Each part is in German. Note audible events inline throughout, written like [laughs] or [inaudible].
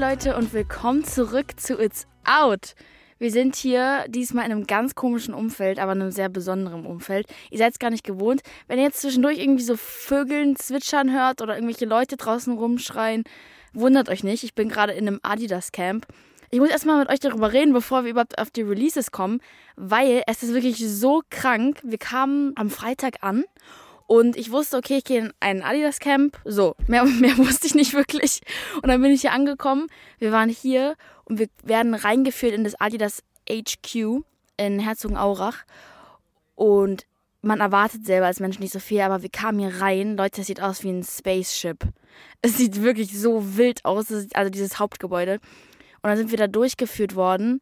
Leute und willkommen zurück zu It's Out. Wir sind hier diesmal in einem ganz komischen Umfeld, aber in einem sehr besonderen Umfeld. Ihr seid es gar nicht gewohnt. Wenn ihr jetzt zwischendurch irgendwie so Vögeln zwitschern hört oder irgendwelche Leute draußen rumschreien, wundert euch nicht. Ich bin gerade in einem Adidas Camp. Ich muss erstmal mit euch darüber reden, bevor wir überhaupt auf die Releases kommen, weil es ist wirklich so krank. Wir kamen am Freitag an und ich wusste, okay, ich gehe in ein Adidas Camp. So, mehr, [laughs] mehr wusste ich nicht wirklich. Und dann bin ich hier angekommen. Wir waren hier und wir werden reingeführt in das Adidas HQ in Herzogenaurach. Und man erwartet selber als Mensch nicht so viel, aber wir kamen hier rein. Leute, das sieht aus wie ein Spaceship. Es sieht wirklich so wild aus, also dieses Hauptgebäude. Und dann sind wir da durchgeführt worden.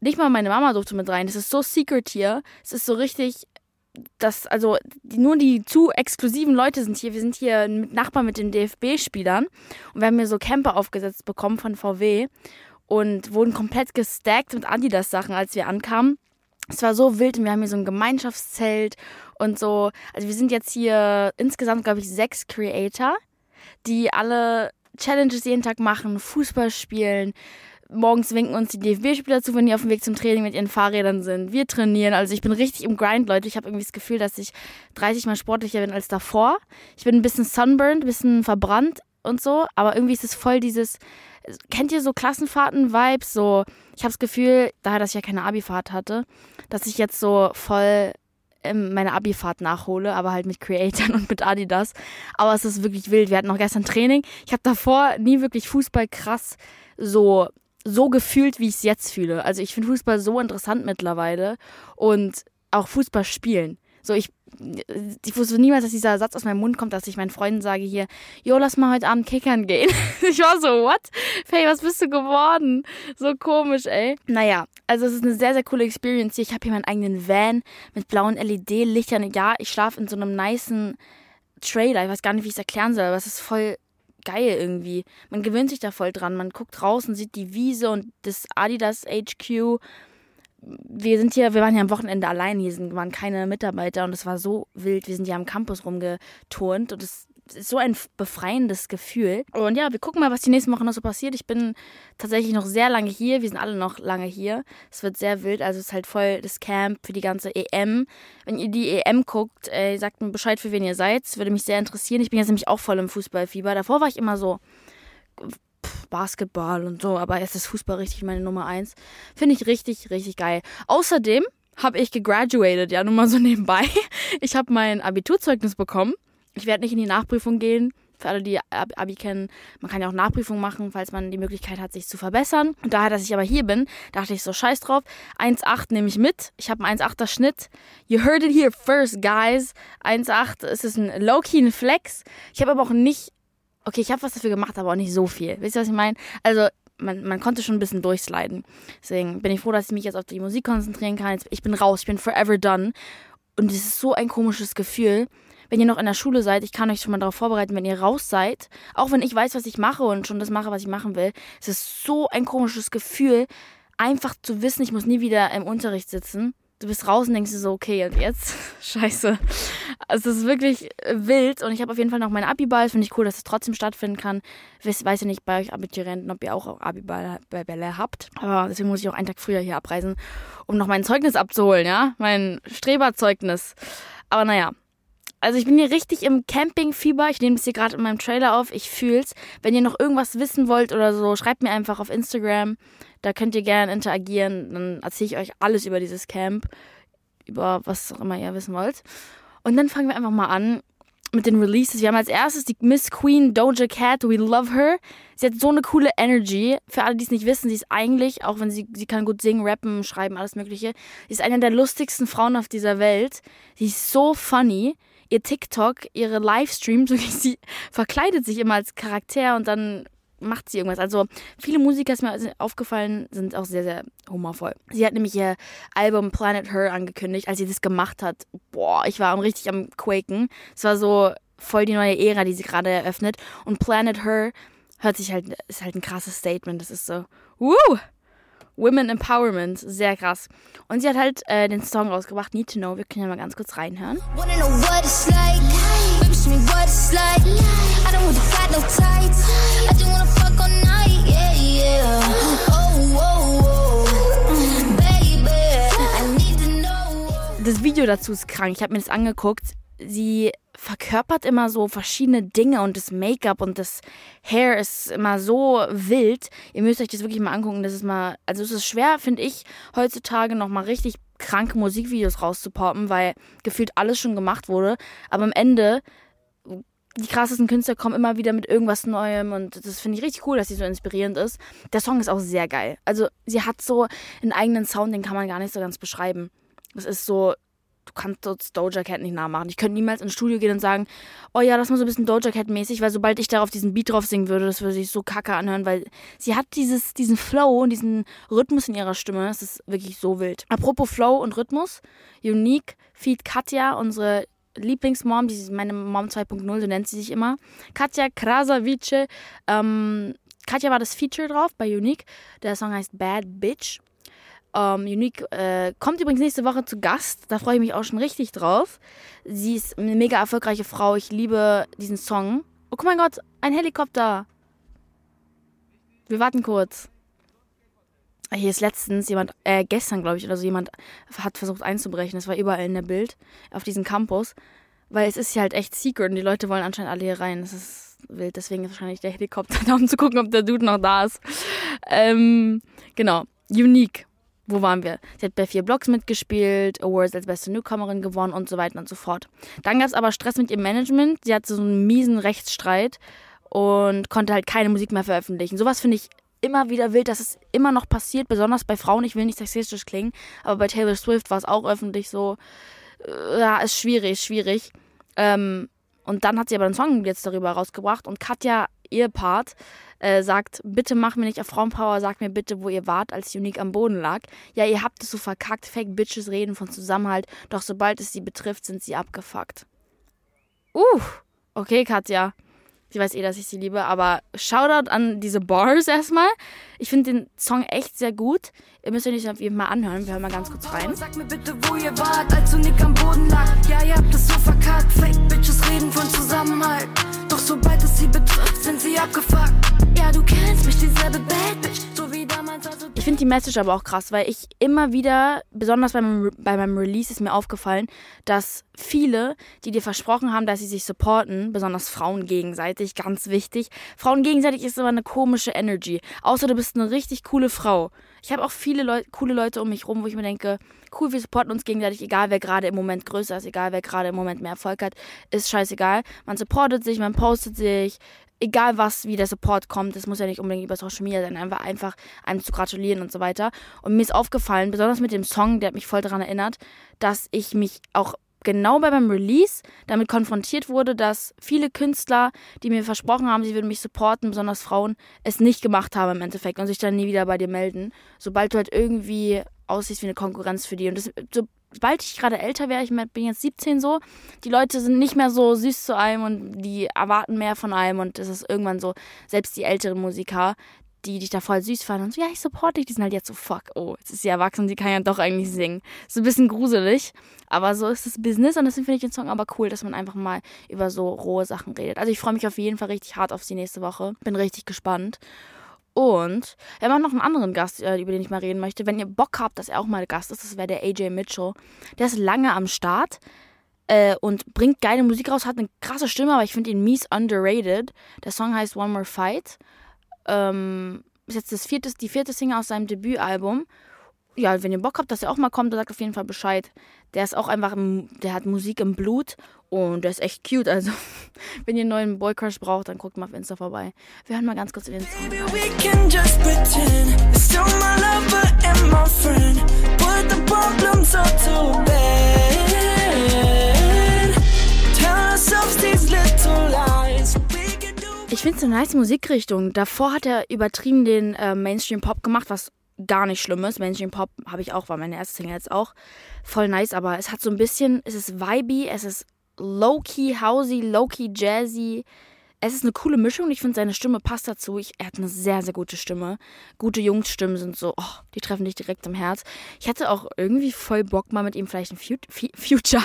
Nicht mal meine Mama durfte mit rein. Das ist so secret hier. Es ist so richtig das, also nur die zu exklusiven Leute sind hier. Wir sind hier mit Nachbarn mit den DFB-Spielern und wir haben hier so Camper aufgesetzt bekommen von VW und wurden komplett gestackt mit Adidas-Sachen, als wir ankamen. Es war so wild und wir haben hier so ein Gemeinschaftszelt und so. Also wir sind jetzt hier insgesamt, glaube ich, sechs Creator, die alle Challenges jeden Tag machen, Fußball spielen, morgens winken uns die DFB-Spieler zu, wenn die auf dem Weg zum Training mit ihren Fahrrädern sind. Wir trainieren. Also ich bin richtig im Grind, Leute. Ich habe irgendwie das Gefühl, dass ich 30 Mal sportlicher bin als davor. Ich bin ein bisschen sunburned, ein bisschen verbrannt und so. Aber irgendwie ist es voll dieses, kennt ihr so Klassenfahrten-Vibes? So, ich habe das Gefühl, daher, dass ich ja keine Abifahrt hatte, dass ich jetzt so voll meine Abifahrt nachhole, aber halt mit Creatoren [laughs] und mit Adidas. Aber es ist wirklich wild. Wir hatten auch gestern Training. Ich habe davor nie wirklich Fußball krass so so gefühlt, wie ich es jetzt fühle. Also ich finde Fußball so interessant mittlerweile und auch Fußball spielen. So, ich, ich wusste niemals, dass dieser Satz aus meinem Mund kommt, dass ich meinen Freunden sage hier, jo, lass mal heute Abend kickern gehen. [laughs] ich war so, what? Hey, was bist du geworden? So komisch, ey. Naja, also es ist eine sehr, sehr coole Experience hier. Ich habe hier meinen eigenen Van mit blauen LED-Lichtern. Ja, ich schlafe in so einem niceen Trailer. Ich weiß gar nicht, wie ich es erklären soll, aber es ist voll geil irgendwie. Man gewöhnt sich da voll dran. Man guckt raus und sieht die Wiese und das Adidas HQ. Wir sind hier, wir waren hier am Wochenende allein, hier sind, waren keine Mitarbeiter und es war so wild. Wir sind hier am Campus rumgeturnt und es so ein befreiendes Gefühl. Und ja, wir gucken mal, was die nächsten Wochen noch so passiert. Ich bin tatsächlich noch sehr lange hier. Wir sind alle noch lange hier. Es wird sehr wild. Also es ist halt voll das Camp für die ganze EM. Wenn ihr die EM guckt, äh, sagt mir Bescheid, für wen ihr seid. Es würde mich sehr interessieren. Ich bin jetzt nämlich auch voll im Fußballfieber. Davor war ich immer so Basketball und so, aber jetzt ist Fußball richtig meine Nummer eins. Finde ich richtig, richtig geil. Außerdem habe ich gegraduated, ja, nur mal so nebenbei. [laughs] Ich habe mein Abiturzeugnis bekommen ich werde nicht in die Nachprüfung gehen. Für alle, die Abi kennen, man kann ja auch Nachprüfung machen, falls man die Möglichkeit hat, sich zu verbessern. Und daher, dass ich aber hier bin, dachte ich so, scheiß drauf. 1,8 nehme ich mit. Ich habe einen 1,8er Schnitt. You heard it here first, guys. 1,8 es ist ein low-key Flex. Ich habe aber auch nicht, okay, ich habe was dafür gemacht, aber auch nicht so viel. Wisst ihr, was ich meine? Also, man, man konnte schon ein bisschen durchsliden. Deswegen bin ich froh, dass ich mich jetzt auf die Musik konzentrieren kann. Ich bin raus, ich bin forever done. Und es ist so ein komisches Gefühl wenn ihr noch in der Schule seid, ich kann euch schon mal darauf vorbereiten, wenn ihr raus seid, auch wenn ich weiß, was ich mache und schon das mache, was ich machen will, es ist so ein komisches Gefühl, einfach zu wissen, ich muss nie wieder im Unterricht sitzen. Du bist raus und denkst dir so, okay, und jetzt? [laughs] Scheiße. Also es ist wirklich wild und ich habe auf jeden Fall noch meinen Abiball. Finde ich cool, dass es trotzdem stattfinden kann. Ich weiß ja nicht bei euch Abiturienten, ob ihr auch Abiball Bälle habt. Aber deswegen muss ich auch einen Tag früher hier abreisen, um noch mein Zeugnis abzuholen, ja? Mein Streberzeugnis. Aber naja, also ich bin hier richtig im Campingfieber. Ich nehme es hier gerade in meinem Trailer auf. Ich fühl's. Wenn ihr noch irgendwas wissen wollt oder so, schreibt mir einfach auf Instagram. Da könnt ihr gerne interagieren. Dann erzähle ich euch alles über dieses Camp. Über was auch immer ihr wissen wollt. Und dann fangen wir einfach mal an mit den Releases. Wir haben als erstes die Miss Queen Doja Cat, We Love Her. Sie hat so eine coole Energy. Für alle, die es nicht wissen, sie ist eigentlich, auch wenn sie, sie kann gut singen, rappen, schreiben, alles mögliche, sie ist eine der lustigsten Frauen auf dieser Welt. Sie ist so funny ihr TikTok, ihre Livestreams, [laughs] sie verkleidet sich immer als Charakter und dann macht sie irgendwas. Also viele Musiker, ist mir aufgefallen, sind auch sehr, sehr humorvoll. Sie hat nämlich ihr Album Planet Her angekündigt, als sie das gemacht hat. Boah, ich war richtig am Quaken. Es war so voll die neue Ära, die sie gerade eröffnet. Und Planet Her hört sich halt, ist halt ein krasses Statement. Das ist so, wuh! Women Empowerment. Sehr krass. Und sie hat halt äh, den Song rausgebracht, Need to Know. Wir können ja mal ganz kurz reinhören. Das Video dazu ist krank. Ich habe mir das angeguckt. Sie verkörpert immer so verschiedene Dinge und das Make-up und das Hair ist immer so wild. Ihr müsst euch das wirklich mal angucken. Das ist mal, also es ist schwer, finde ich, heutzutage nochmal richtig kranke Musikvideos rauszupoppen, weil gefühlt alles schon gemacht wurde. Aber am Ende, die krassesten Künstler kommen immer wieder mit irgendwas Neuem und das finde ich richtig cool, dass sie so inspirierend ist. Der Song ist auch sehr geil. Also sie hat so einen eigenen Sound, den kann man gar nicht so ganz beschreiben. Das ist so du kannst das Doja Cat nicht nachmachen. Ich könnte niemals ins Studio gehen und sagen, oh ja, das mal so ein bisschen Doja Cat mäßig, weil sobald ich darauf diesen Beat drauf singen würde, das würde sich so kacke anhören, weil sie hat dieses, diesen Flow und diesen Rhythmus in ihrer Stimme. Das ist wirklich so wild. Apropos Flow und Rhythmus, Unique Feed Katja, unsere Lieblingsmom, die ist meine Mom 2.0, so nennt sie sich immer. Katja Krasavice. Ähm, Katja war das Feature drauf bei Unique. Der Song heißt Bad Bitch. Ähm, Unique äh, kommt übrigens nächste Woche zu Gast. Da freue ich mich auch schon richtig drauf. Sie ist eine mega erfolgreiche Frau. Ich liebe diesen Song. Oh mein Gott, ein Helikopter. Wir warten kurz. Hier ist letztens jemand, äh, gestern glaube ich, oder so jemand hat versucht einzubrechen. Das war überall in der Bild auf diesem Campus. Weil es ist hier halt echt secret und die Leute wollen anscheinend alle hier rein. Das ist wild. Deswegen ist wahrscheinlich der Helikopter [laughs] da, um zu gucken, ob der Dude noch da ist. Ähm, genau. Unique wo waren wir? Sie hat bei vier Blogs mitgespielt, Awards als beste Newcomerin gewonnen und so weiter und so fort. Dann gab es aber Stress mit ihrem Management. Sie hatte so einen miesen Rechtsstreit und konnte halt keine Musik mehr veröffentlichen. Sowas finde ich immer wieder wild, dass es immer noch passiert, besonders bei Frauen. Ich will nicht sexistisch klingen, aber bei Taylor Swift war es auch öffentlich so. Äh, ja, ist schwierig, schwierig. Ähm, und dann hat sie aber einen Song jetzt darüber rausgebracht und Katja, ihr Part, äh, sagt, bitte mach mir nicht auf Frauenpower, sag mir bitte, wo ihr wart, als Unique am Boden lag. Ja, ihr habt es so verkackt, Fake Bitches reden von Zusammenhalt, doch sobald es sie betrifft, sind sie abgefuckt. Uh, okay, Katja. Sie weiß eh, dass ich sie liebe, aber Shoutout an diese Bars erstmal. Ich finde den Song echt sehr gut. Ihr müsst euch auf jeden Fall anhören. Wir hören mal ganz kurz rein. Sag mir bitte, wo ihr wart, als Unique am Boden lag. Ja, ihr habt es so verkackt. Fake Bitches reden von Zusammenhalt. Doch sobald es sie betrifft, sind sie abgefuckt. Ja, du kennst mich, dieselbe Bad Bitch. So wie ich finde die Message aber auch krass, weil ich immer wieder, besonders bei meinem, bei meinem Release, ist mir aufgefallen, dass viele, die dir versprochen haben, dass sie sich supporten, besonders Frauen gegenseitig, ganz wichtig. Frauen gegenseitig ist immer eine komische Energy. Außer du bist eine richtig coole Frau. Ich habe auch viele Leu coole Leute um mich rum, wo ich mir denke, cool, wir supporten uns gegenseitig, egal wer gerade im Moment größer ist, egal wer gerade im Moment mehr Erfolg hat, ist scheißegal. Man supportet sich, man postet sich, egal was, wie der Support kommt, das muss ja nicht unbedingt über Social Media sein, einfach, einfach einem zu gratulieren und so weiter. Und mir ist aufgefallen, besonders mit dem Song, der hat mich voll daran erinnert, dass ich mich auch genau bei meinem Release damit konfrontiert wurde, dass viele Künstler, die mir versprochen haben, sie würden mich supporten, besonders Frauen, es nicht gemacht haben im Endeffekt und sich dann nie wieder bei dir melden. Sobald du halt irgendwie aussiehst wie eine Konkurrenz für die. Und das, sobald ich gerade älter wäre, ich bin jetzt 17 so, die Leute sind nicht mehr so süß zu einem und die erwarten mehr von einem und es ist irgendwann so, selbst die älteren Musiker, die dich da voll süß fanden und so, ja, ich supporte dich, die sind halt jetzt so, fuck, oh, jetzt ist sie erwachsen, sie kann ja doch eigentlich singen. So ein bisschen gruselig, aber so ist das Business und deswegen finde ich den Song aber cool, dass man einfach mal über so rohe Sachen redet. Also ich freue mich auf jeden Fall richtig hart auf die nächste Woche, bin richtig gespannt. Und wir haben auch noch einen anderen Gast, äh, über den ich mal reden möchte. Wenn ihr Bock habt, dass er auch mal Gast ist, das wäre der AJ Mitchell. Der ist lange am Start äh, und bringt geile Musik raus, hat eine krasse Stimme, aber ich finde ihn mies underrated. Der Song heißt One More Fight ähm, ist jetzt das vierte, die vierte Single aus seinem Debütalbum. Ja, wenn ihr Bock habt, dass er auch mal kommt, dann sagt auf jeden Fall Bescheid. Der ist auch einfach, der hat Musik im Blut und der ist echt cute. Also, [laughs] wenn ihr einen neuen Boy Crush braucht, dann guckt mal auf Insta vorbei. Wir hören mal ganz kurz in den Song. Baby, we can just pretend it's still my lover and my friend. Put the problems up to bed. Tell ourselves these little lies. Ich finde es eine nice Musikrichtung. Davor hat er übertrieben den äh, Mainstream-Pop gemacht, was gar nicht schlimm ist. Mainstream-Pop habe ich auch, war meine erste Single jetzt auch. Voll nice, aber es hat so ein bisschen, es ist vibey, es ist low-key housey, low-key jazzy. Es ist eine coole Mischung. Ich finde, seine Stimme passt dazu. Ich, er hat eine sehr, sehr gute Stimme. Gute Jungsstimmen sind so, oh, die treffen dich direkt im Herz. Ich hatte auch irgendwie voll Bock, mal mit ihm vielleicht ein Fut Future.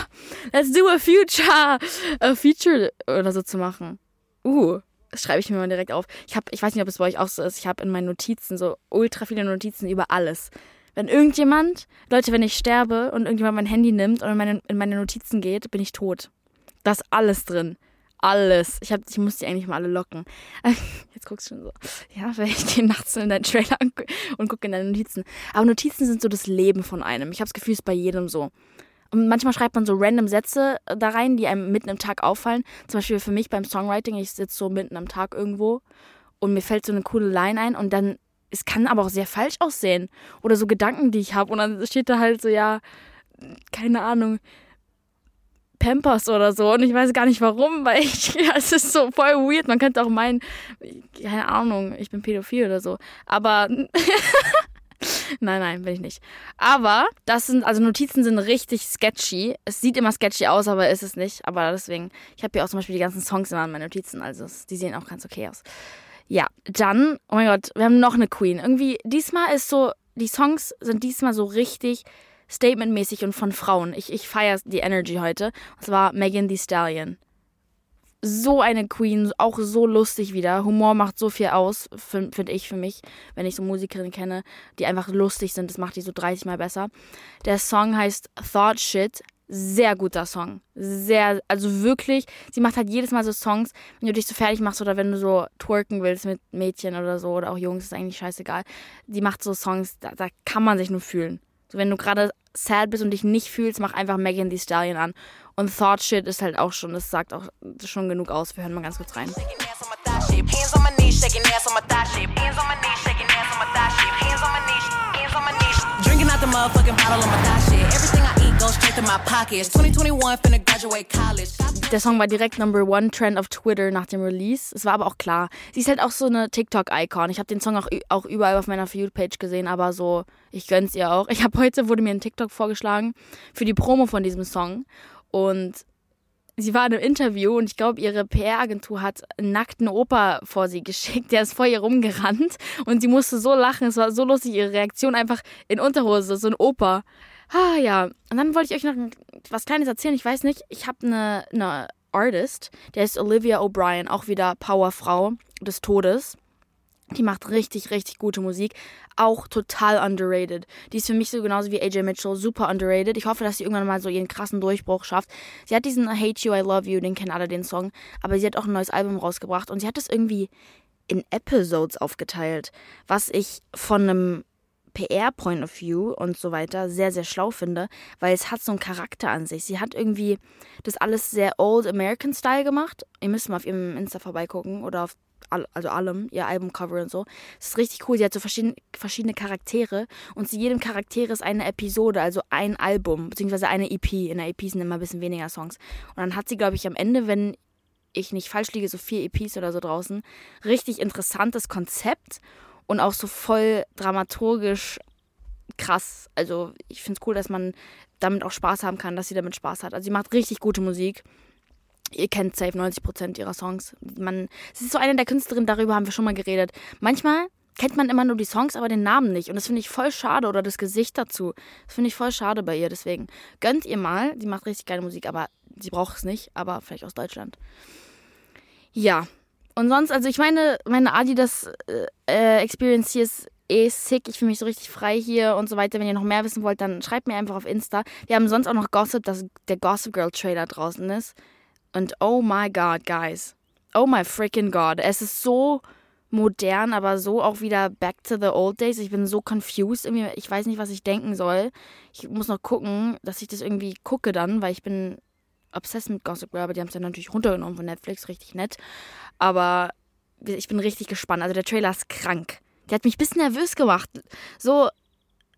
Let's do a Future. A Feature oder so zu machen. Uh, das schreibe ich mir mal direkt auf. Ich habe, ich weiß nicht, ob es bei euch auch so ist, ich habe in meinen Notizen so ultra viele Notizen über alles. Wenn irgendjemand, Leute, wenn ich sterbe und irgendjemand mein Handy nimmt und in meine, in meine Notizen geht, bin ich tot. Da ist alles drin. Alles. Ich, hab, ich muss die eigentlich mal alle locken. [laughs] Jetzt guckst du schon so. Ja, [laughs] weil ich gehe nachts in deinen Trailer und gucke in deine Notizen. Aber Notizen sind so das Leben von einem. Ich habe das Gefühl, es ist bei jedem so. Und manchmal schreibt man so random Sätze da rein, die einem mitten im Tag auffallen. Zum Beispiel für mich beim Songwriting, ich sitze so mitten am Tag irgendwo und mir fällt so eine coole Line ein und dann, es kann aber auch sehr falsch aussehen. Oder so Gedanken, die ich habe. Und dann steht da halt so, ja, keine Ahnung, Pampers oder so. Und ich weiß gar nicht warum, weil [laughs] ich, ja, es ist so voll weird. Man könnte auch meinen, keine Ahnung, ich bin pädophil oder so. Aber [laughs] Nein, nein, bin ich nicht. Aber das sind, also Notizen sind richtig sketchy. Es sieht immer sketchy aus, aber ist es nicht. Aber deswegen, ich habe hier auch zum Beispiel die ganzen Songs immer in meinen Notizen, also die sehen auch ganz okay aus. Ja, dann, oh mein Gott, wir haben noch eine Queen. Irgendwie, diesmal ist so, die Songs sind diesmal so richtig statementmäßig und von Frauen. Ich, ich feiere die Energy heute. Und zwar Megan Thee Stallion so eine Queen, auch so lustig wieder. Humor macht so viel aus, finde ich für mich, wenn ich so Musikerinnen kenne, die einfach lustig sind. Das macht die so 30 Mal besser. Der Song heißt Thought Shit. Sehr guter Song. Sehr, also wirklich, sie macht halt jedes Mal so Songs, wenn du dich so fertig machst oder wenn du so twerken willst mit Mädchen oder so oder auch Jungs, ist eigentlich scheißegal. Die macht so Songs, da, da kann man sich nur fühlen. So, wenn du gerade sad bist und dich nicht fühlst, mach einfach Megan Thee Stallion an. Und Thought Shit ist halt auch schon, das sagt auch schon genug aus. Wir hören mal ganz kurz rein. Drinking out the motherfucking bottle on my thigh shit. Everything I eat goes straight to my pockets. 2021 finna graduate college. Der Song war direkt Number One Trend auf Twitter nach dem Release. Es war aber auch klar. Sie ist halt auch so eine TikTok-Icon. Ich habe den Song auch, auch überall auf meiner For You-Page gesehen, aber so, ich gönn's ihr auch. Ich habe heute, wurde mir ein TikTok vorgeschlagen für die Promo von diesem Song. Und sie war in einem Interview und ich glaube, ihre PR-Agentur hat einen nackten Opa vor sie geschickt. Der ist vor ihr rumgerannt und sie musste so lachen. Es war so lustig, ihre Reaktion einfach in Unterhose, so ein Opa. Ah ja, und dann wollte ich euch noch was Kleines erzählen. Ich weiß nicht, ich habe eine, eine Artist, der ist Olivia O'Brien, auch wieder Powerfrau des Todes. Die macht richtig, richtig gute Musik. Auch total underrated. Die ist für mich so genauso wie AJ Mitchell super underrated. Ich hoffe, dass sie irgendwann mal so ihren krassen Durchbruch schafft. Sie hat diesen I Hate You, I Love You, den kennen alle den Song. Aber sie hat auch ein neues Album rausgebracht und sie hat es irgendwie in Episodes aufgeteilt. Was ich von einem PR-Point of View und so weiter sehr, sehr schlau finde, weil es hat so einen Charakter an sich. Sie hat irgendwie das alles sehr Old American Style gemacht. Ihr müsst mal auf ihrem Insta vorbeigucken oder auf also allem, ihr Albumcover und so. Es ist richtig cool. Sie hat so verschiedene, verschiedene Charaktere und zu jedem Charakter ist eine Episode, also ein Album, beziehungsweise eine EP. In der EP sind immer ein bisschen weniger Songs. Und dann hat sie, glaube ich, am Ende, wenn ich nicht falsch liege, so vier EPs oder so draußen, richtig interessantes Konzept und auch so voll dramaturgisch krass. Also ich finde es cool, dass man damit auch Spaß haben kann, dass sie damit Spaß hat. Also sie macht richtig gute Musik. Ihr kennt safe 90% ihrer Songs. Man, sie ist so eine der Künstlerinnen, darüber haben wir schon mal geredet. Manchmal kennt man immer nur die Songs, aber den Namen nicht. Und das finde ich voll schade. Oder das Gesicht dazu. Das finde ich voll schade bei ihr. Deswegen gönnt ihr mal. Sie macht richtig geile Musik, aber sie braucht es nicht. Aber vielleicht aus Deutschland. Ja, und sonst, also ich meine, meine Adidas äh, äh, Experience hier ist eh sick. Ich fühle mich so richtig frei hier und so weiter. Wenn ihr noch mehr wissen wollt, dann schreibt mir einfach auf Insta. Wir haben sonst auch noch Gossip, dass der Gossip Girl Trailer draußen ist. Und oh my God, guys. Oh my freaking God. Es ist so modern, aber so auch wieder back to the old days. Ich bin so confused. Irgendwie, ich weiß nicht, was ich denken soll. Ich muss noch gucken, dass ich das irgendwie gucke dann, weil ich bin obsessed mit Gossip Girl, aber die haben es ja natürlich runtergenommen von Netflix, richtig nett. Aber ich bin richtig gespannt. Also der Trailer ist krank. Der hat mich ein bisschen nervös gemacht. So,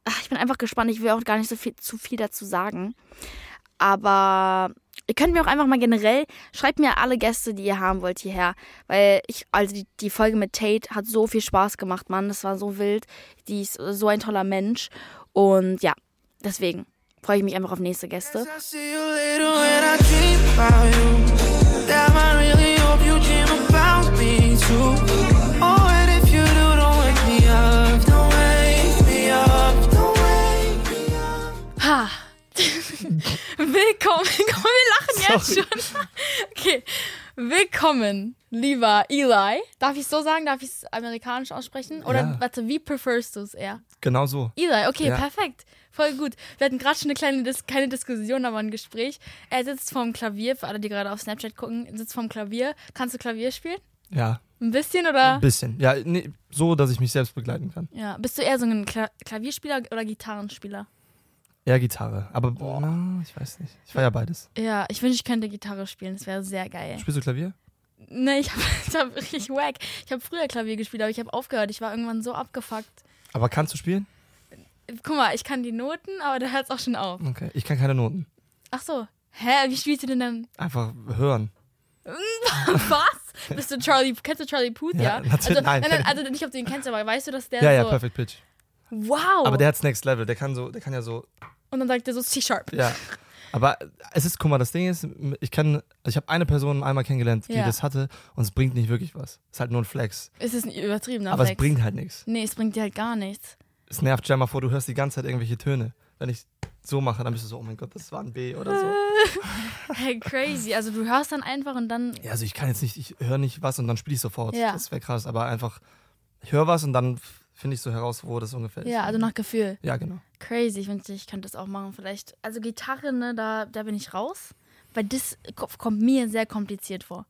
ach, ich bin einfach gespannt. Ich will auch gar nicht so viel, zu viel dazu sagen. Aber ihr könnt mir auch einfach mal generell, schreibt mir alle Gäste, die ihr haben wollt, hierher. Weil ich, also die, die Folge mit Tate hat so viel Spaß gemacht, Mann. Das war so wild. Die ist so ein toller Mensch. Und ja, deswegen freue ich mich einfach auf nächste Gäste. Ha. [laughs] [laughs] Willkommen. [laughs] Wir lachen jetzt schon. Okay. Willkommen, lieber Eli. Darf ich es so sagen? Darf ich es amerikanisch aussprechen? Oder Ja. warte, wie preferst du es eher? Genau so. Drei, okay, Ja. perfekt. Voll gut. Wir hatten gerade schon eine kleine, Dis keine Diskussion, aber ein Gespräch. Er sitzt vorm Klavier, für alle, die gerade auf Snapchat gucken, sitzt vorm Klavier. Kannst du Klavier spielen? Ja, Ein bisschen oder? ein bisschen. Ja, nee, so, dass ich mich selbst begleiten kann. Ja. Bist du eher so ein Kla Klavierspieler oder Gitarrenspieler? Eher Gitarre. Aber na, ich weiß nicht. Ich war ja beides. Ja, ich wünsche, ich könnte Gitarre spielen. Das wäre sehr geil. Spielst du Klavier? Nee, ich habe [laughs] hab richtig wack. Ich habe früher Klavier gespielt, aber ich habe aufgehört. Ich war irgendwann so abgefuckt. Aber kannst du spielen? Guck mal, ich kann die Noten, aber da hört es auch schon auf. Okay. Ich kann keine Noten. Ach so. Hä, wie spielst du denn dann? Einfach hören. [laughs] Was? Bist du Charlie, kennst du Charlie Puth, Ja, ja? [laughs] natürlich. Also, Nein, nein, also nicht, ob du ihn kennst, aber weißt du, dass der Ja, ja, so, Perfect Pitch. wow. Aber der hat's Next Level. Der kann so, der kann ja so, Und dann sagt er so C-Sharp. ja. Aber es ist, guck mal, das Ding ist, ich kann, also ich habe eine Person einmal kennengelernt, die Ja. das hatte und es bringt nicht wirklich was. Es ist halt nur ein Flex. Es ist ein übertriebener Aber es Flex. bringt halt nichts. Nee, es bringt dir halt gar nichts. Es nervt, stell mal vor, du hörst die ganze Zeit irgendwelche Töne. Wenn ich so mache, dann bist du so, oh mein Gott, das war ein B oder so. [laughs] Hey, crazy. Also du hörst dann einfach und dann. Ja, also ich kann jetzt nicht, ich höre nicht was und dann spiele ich sofort. Ja. Das wäre krass, aber einfach, ich höre was und dann finde ich so heraus, wo das ungefähr ist. Ja, also nach Gefühl. Ja, genau. Crazy. Ich wünschte, ich könnte das auch machen. Vielleicht. Also Gitarre, ne, da, da bin ich raus. Weil das ko- kommt mir sehr kompliziert vor.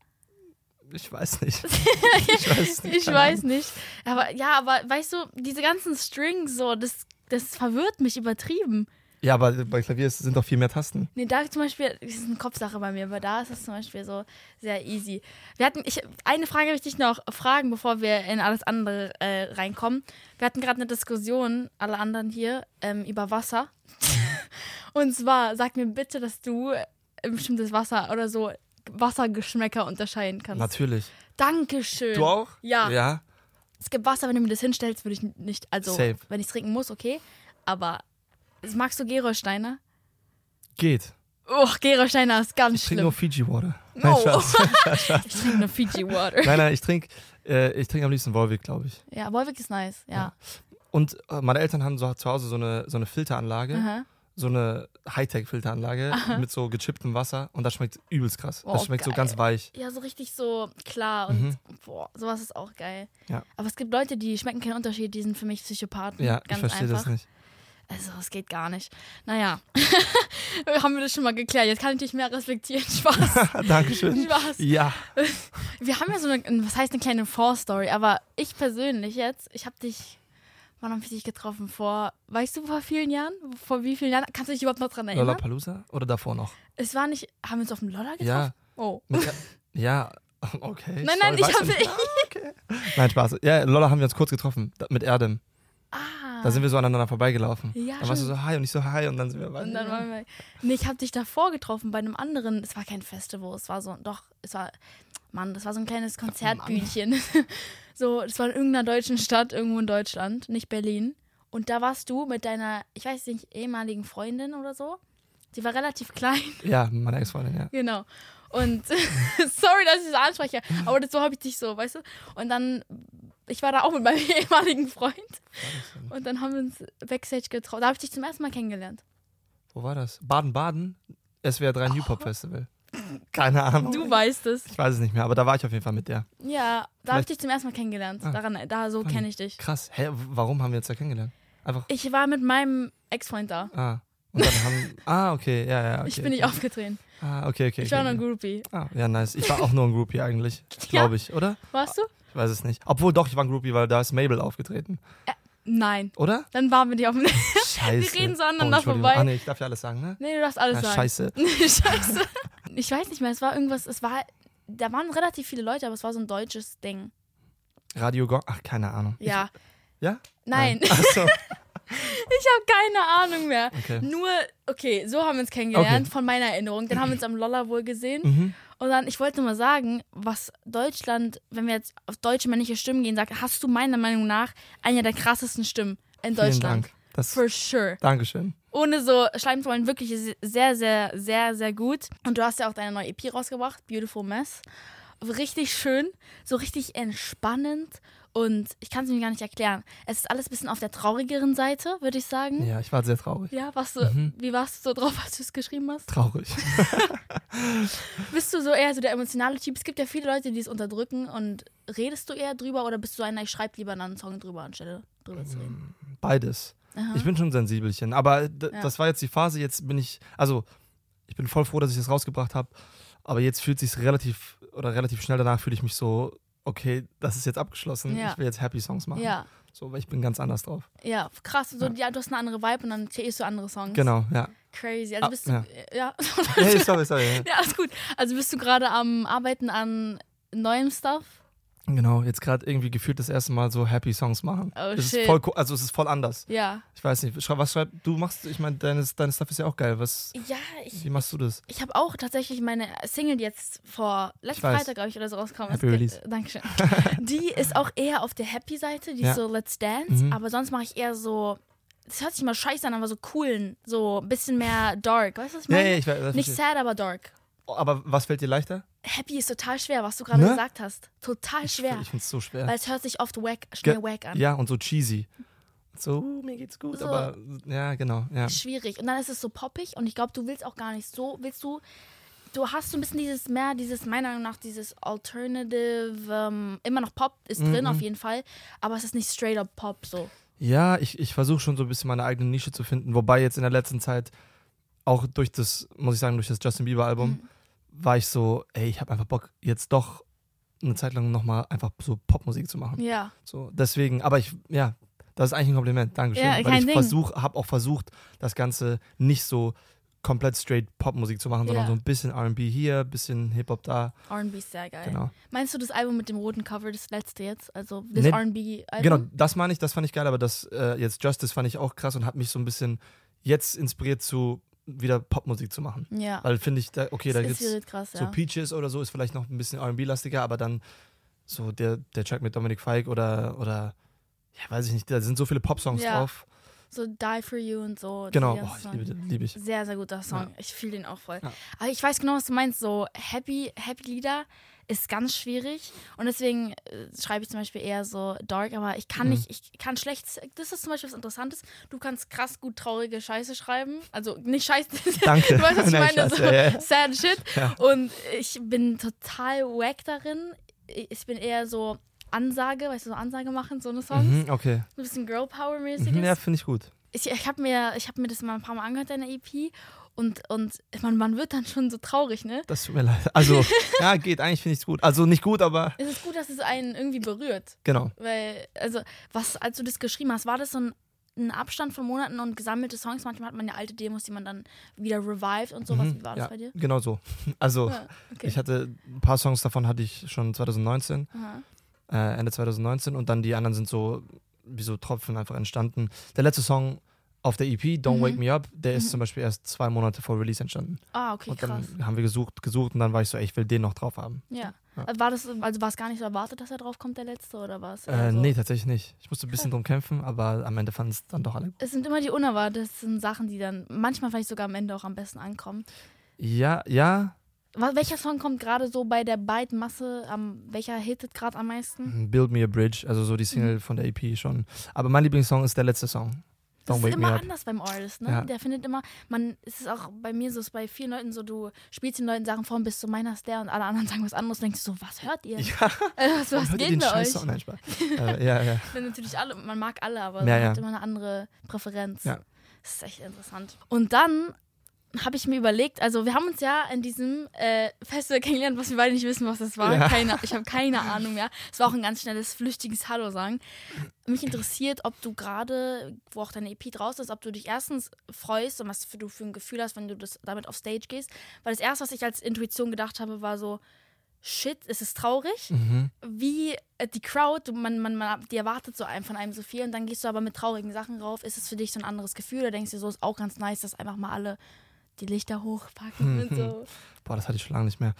Ich weiß nicht. [laughs] ich weiß nicht. Ich weiß nicht. Aber ja, aber weißt du, diese ganzen Strings so, das, das verwirrt mich übertrieben. Ja, aber bei Klavier sind doch viel mehr Tasten. Nee, da zum Beispiel, das ist eine Kopfsache bei mir, aber da ist es zum Beispiel so sehr easy. Wir hatten, ich, eine Frage möchte ich noch fragen, bevor wir in alles andere äh, reinkommen. Wir hatten gerade eine Diskussion, alle anderen hier, ähm, über Wasser. [laughs] Und zwar, sag mir bitte, dass du ein bestimmtes Wasser oder so Wassergeschmäcker unterscheiden kannst. Natürlich. Dankeschön. Du auch? Ja. Ja. Es gibt Wasser, wenn du mir das hinstellst, würde ich nicht, also Safe. wenn ich es trinken muss, okay. Aber magst du Gerolsteiner? Geht. Oh, Gerolsteiner ist ganz Ich trinke schlimm. nur Fiji Water. No. Nein, Spaß. [laughs] Ich trinke nur Fiji Water. nein, nein, ich trinke äh, ich trink am liebsten Volvic, glaube ich. Ja, Wolwig ist nice, ja. Und äh, meine Eltern haben so zu Hause so eine, so eine Filteranlage, Aha. so eine Hightech-Filteranlage mit so gechipptem Wasser und das schmeckt übelst krass. Oh, das schmeckt so geil. ganz weich. Ja, so richtig so klar und boah, sowas ist auch geil. Mhm. Ja. Aber es gibt Leute, die schmecken keinen Unterschied, die sind für mich Psychopathen. Ja, ganz ich verstehe einfach. das nicht. Also, es geht gar nicht. Naja, [laughs] haben wir das schon mal geklärt. Jetzt kann ich dich mehr respektieren. [laughs] Spaß. [laughs] Dankeschön. Spaß. Ja. Wir haben ja so eine, was heißt eine kleine Vorstory, aber ich persönlich jetzt, ich habe dich, wann habe ich dich getroffen? Vor, weißt du, vor vielen Jahren? Vor wie vielen Jahren? Kannst du dich überhaupt noch dran erinnern? Lollapalooza oder davor noch? Es war nicht, haben wir uns auf dem Lolla getroffen? Ja. Oh. Ja, okay. Nein, nein, sorry, ich habe. nicht. okay. Nein, Spaß. Ja, Lolla haben wir uns kurz getroffen mit Erdem. Ah. Da sind wir so aneinander vorbeigelaufen. Ja, da warst du so hi und ich so hi und dann sind wir weiter. Und dann waren wir, nee, ich habe dich davor getroffen bei einem anderen, es war kein Festival, es war so, doch, es war, Mann, das war so ein kleines Konzertbühnchen. [laughs] so, das war in irgendeiner deutschen Stadt, irgendwo in Deutschland, nicht Berlin. Und da warst du mit deiner, ich weiß nicht, ehemaligen Freundin oder so. Sie war relativ klein, [laughs] Ja, meine Ex-Freundin, ja. genau. Und [laughs] sorry, dass ich so anspreche, aber das, so habe ich dich so, weißt du? Und dann, ich war da auch mit meinem [laughs] ehemaligen Freund. Und dann haben wir uns Backstage getroffen. Da habe ich dich zum ersten Mal kennengelernt. Wo war das? Baden-Baden? SWR 3 New Pop Festival. [laughs] Keine Ahnung. Du weißt es. Ich weiß es nicht mehr, aber da war ich auf jeden Fall mit der. Ja, da habe ich dich zum ersten Mal kennengelernt. Ah. Daran, da so kenne ich dich. Krass. Hä, warum haben wir uns da kennengelernt? Einfach. Ich war mit meinem Ex-Freund da. Ah. Und dann haben. [laughs] Ah, okay, ja, ja. Okay, ich bin nicht aufgetreten. Ah, okay, okay. Ich war okay, nur ein. Groupie. Ah, ja, nice. Ich war auch nur ein Groupie eigentlich. [laughs] Glaube ich, oder? Warst du? Ich weiß es nicht. Obwohl doch, ich war ein Groupie, weil da ist Mabel aufgetreten. Nein. Oder? Dann waren wir nicht auf dem. Scheiße. [laughs] reden so oh, aneinander Entschuldigung. vorbei. Ah, nee, ich darf ja alles sagen, ne? nee, du darfst alles Ah, sagen. scheiße. [laughs] Scheiße. Ich weiß nicht mehr, es war irgendwas, es war. Da waren relativ viele Leute, aber es war so ein deutsches Ding. Radio Gong. Ach, keine Ahnung. Ja. Ich, ja? Nein, Achso. Ich habe keine Ahnung mehr. Okay. Nur, okay, so haben wir uns kennengelernt, Okay. von meiner Erinnerung. Dann haben wir uns am Lolla wohl gesehen. Mhm. Und dann, ich wollte nur mal sagen, was Deutschland, wenn wir jetzt auf deutsche männliche Stimmen gehen, sagt, hast du meiner Meinung nach eine der krassesten Stimmen in Vielen Deutschland. Dank. Das, For sure. Dankeschön. Ohne so schleimen zu wollen, wirklich sehr, sehr, sehr, sehr gut. Und du hast ja auch deine neue EP rausgebracht, Beautiful Mess. richtig schön, so richtig entspannend und ich kann es mir gar nicht erklären. Es ist alles ein bisschen auf der traurigeren Seite, würde ich sagen. Ja, ich war sehr traurig. Ja, warst du, Mhm. wie warst du so drauf, [laughs] als du es geschrieben hast? Traurig. [laughs] Bist du so eher so der emotionale Typ? Es gibt ja viele Leute, die es unterdrücken und redest du eher drüber oder bist du einer, ich schreibe lieber einen Song drüber, anstelle drüber zu reden? Beides. Aha. Ich bin schon ein Sensibelchen. Aber Ja. das war jetzt die Phase. Jetzt bin ich, also ich bin voll froh, dass ich das rausgebracht habe. Aber jetzt fühlt sich relativ oder relativ schnell danach fühle ich mich so, okay, das ist jetzt abgeschlossen. Ja. Ich will jetzt Happy Songs machen. ja, So, weil ich bin ganz anders drauf. ja, krass. So, Ja. du hast eine andere Vibe und dann kreierst du andere Songs. Genau, ja. Crazy. Also Ah, bist du, ja. ja. [laughs] [laughs] Hey, sorry, sorry. ja. Ja, alles gut. Also bist du gerade am Arbeiten an neuem Stuff? Genau, jetzt gerade irgendwie gefühlt das erste Mal so Happy Songs machen. Oh, es shit. ist voll, also es ist voll anders. Ja. Ich weiß nicht, was schreibst du machst? Ich meine, deine, deine Stuff ist ja auch geil. Was, Ja, ich, wie machst du das? ich habe auch tatsächlich meine Single jetzt vor letzten. Freitag, glaube ich, oder so rausgekommen. Happy Es- Release. Dankeschön. [laughs] Die ist auch eher auf der Happy-Seite, die Ja. ist so Let's Dance, Mhm. aber sonst mache ich eher so, das hört sich mal scheiße an, aber so coolen, so ein bisschen mehr dark. Weißt du, was ich Ja, meine? ja, ich weiß. Nicht sad, aber dark. Aber was fällt dir leichter? Happy ist total schwer, was du gerade Ne? gesagt hast. Total Ich, schwer. ich finde es so schwer. Weil es hört sich oft wack, schnell Ge- wack an. Ja, und so cheesy. So, uh, mir geht's gut, So. aber ja, genau. Ja. schwierig. Und dann ist es so poppig und ich glaube, du willst auch gar nicht so, willst du, du hast so ein bisschen dieses mehr, dieses, meiner Meinung nach, dieses Alternative, ähm, immer noch Pop ist drin Mhm. auf jeden Fall, aber es ist nicht straight up Pop so. Ja, ich, ich versuche schon so ein bisschen meine eigene Nische zu finden. Wobei jetzt in der letzten Zeit, auch durch das, muss ich sagen, durch das Justin Bieber-Album, Mhm. war ich so, ey, ich habe einfach Bock, jetzt doch eine Zeit lang nochmal einfach so Popmusik zu machen. Ja, So, deswegen, aber ich, ja, das ist eigentlich ein Kompliment. Dankeschön. Ja, weil ich versuch, habe auch versucht, das Ganze nicht so komplett straight Popmusik zu machen, sondern Ja. so ein bisschen RB hier, ein bisschen Hip-Hop da. R&B ist sehr geil. Genau. Meinst du das Album mit dem roten Cover, das letzte jetzt? Also das Nee, R&B-Album? Genau, das meine ich, das fand ich geil, aber das äh, jetzt Justice fand ich auch krass und hat mich so ein bisschen jetzt inspiriert zu wieder Popmusik zu machen. Ja, Weil finde ich, da, okay, da das ist gibt's wild krass, so ja. Peaches oder so, ist vielleicht noch ein bisschen RB-lastiger, aber dann so der, der Track mit Dominic Fike oder, oder ja, weiß ich nicht, da sind so viele Pop-Songs Ja. drauf. So Die For You und so. Genau, oh, ich liebe, liebe ich. Sehr, sehr guter Song. Ja. Ich fühle den auch voll. Ja. Aber ich weiß genau, was du meinst. So Happy, Happy Lieder ist ganz schwierig. Und deswegen äh, schreibe ich zum Beispiel eher so dark, aber ich kann Mhm. nicht, ich kann schlecht. Das ist zum Beispiel was Interessantes. Du kannst krass gut traurige Scheiße schreiben. Also nicht Scheiße. [laughs] Danke. Du weißt, was ich [laughs] Nein, meine, so ja, ja. sad shit. Ja. Und ich bin total wack darin. Ich bin eher so Ansage, weißt du, so Ansage machen, so eine Songs. Mhm, okay. So ein bisschen Girl Power-mäßiges Mhm, ja, finde ich gut. ich, ich habe mir, ich hab mir das mal ein paar Mal angehört, deine EP. Und, und man, man wird dann schon so traurig, ne? Das tut mir leid. Also, ja, geht. Eigentlich finde ich es gut. Also nicht gut, aber [laughs] Es ist gut, dass es einen irgendwie berührt. genau. Weil, also, was, als du das geschrieben hast, war das so ein, ein Abstand von Monaten und gesammelte Songs? Manchmal hat man ja alte Demos, die man dann wieder revived und sowas. Mhm, Wie war das ja, bei dir? Genau so. [laughs] Also, Ja, okay. ich hatte ein paar Songs davon hatte ich schon 2019, Aha. äh, Ende 2019 und dann die anderen sind so wie so Tropfen einfach entstanden. Der letzte Song auf der EP, Don't Mhm. Wake Me Up, der ist Mhm. zum Beispiel erst zwei Monate vor Release entstanden. Ah, okay, und krass. dann haben wir gesucht, gesucht und dann war ich so, ey, ich will den noch drauf haben. Ja. Ja. War das, also war es gar nicht so erwartet, dass er drauf kommt, der letzte, oder war es? Äh, so? Nee, tatsächlich nicht. Ich musste ein bisschen drum kämpfen, aber am Ende fanden es dann doch alle gut. Es sind immer die unerwarteten Sachen, die dann manchmal vielleicht sogar am Ende auch am besten ankommen. Ja, ja, Welcher Song kommt gerade so bei der breiten Masse? Am, welcher hittet gerade am meisten? Build Me a Bridge, also so die Single von der EP schon. Aber mein Lieblingssong ist der letzte Song. Das Don't ist Wake Me immer anders beim Artist, ne? Ja. Der findet immer, man, es ist auch bei mir so, es ist bei vielen Leuten so, du spielst den Leuten Sachen vor und bist so, meiner ist der und alle anderen [laughs] sagen was anderes, denkst du so, was hört ihr? Ja, [laughs] Äh, was hört ihr geht den bei euch? Song? Nein, Spaß. äh, ja, ja. Denn natürlich alle, man mag alle, aber Ja, man ja. hat immer eine andere Präferenz. Ja. Das ist echt interessant. Und dann habe ich mir überlegt, also wir haben uns ja in diesem äh, Festival kennengelernt, was wir beide nicht wissen, was das war. Ja. Keine, ich habe keine Ahnung mehr. Es war auch ein ganz schnelles, flüchtiges Hallo sagen. Mich interessiert, ob du gerade, wo auch deine EP draus ist, ob du dich erstens freust und was für, du für ein Gefühl hast, wenn du das damit auf Stage gehst. Weil das erste, was ich als Intuition gedacht habe, war so, shit, es ist traurig Mhm. wie äh, die Crowd, man, man, man, die erwartet so einem von einem so viel und dann gehst du aber mit traurigen Sachen rauf. Ist es für dich so ein anderes Gefühl oder denkst du so, ist auch ganz nice, dass einfach mal alle die Lichter hochpacken und so. Boah, das hatte ich schon lange nicht mehr.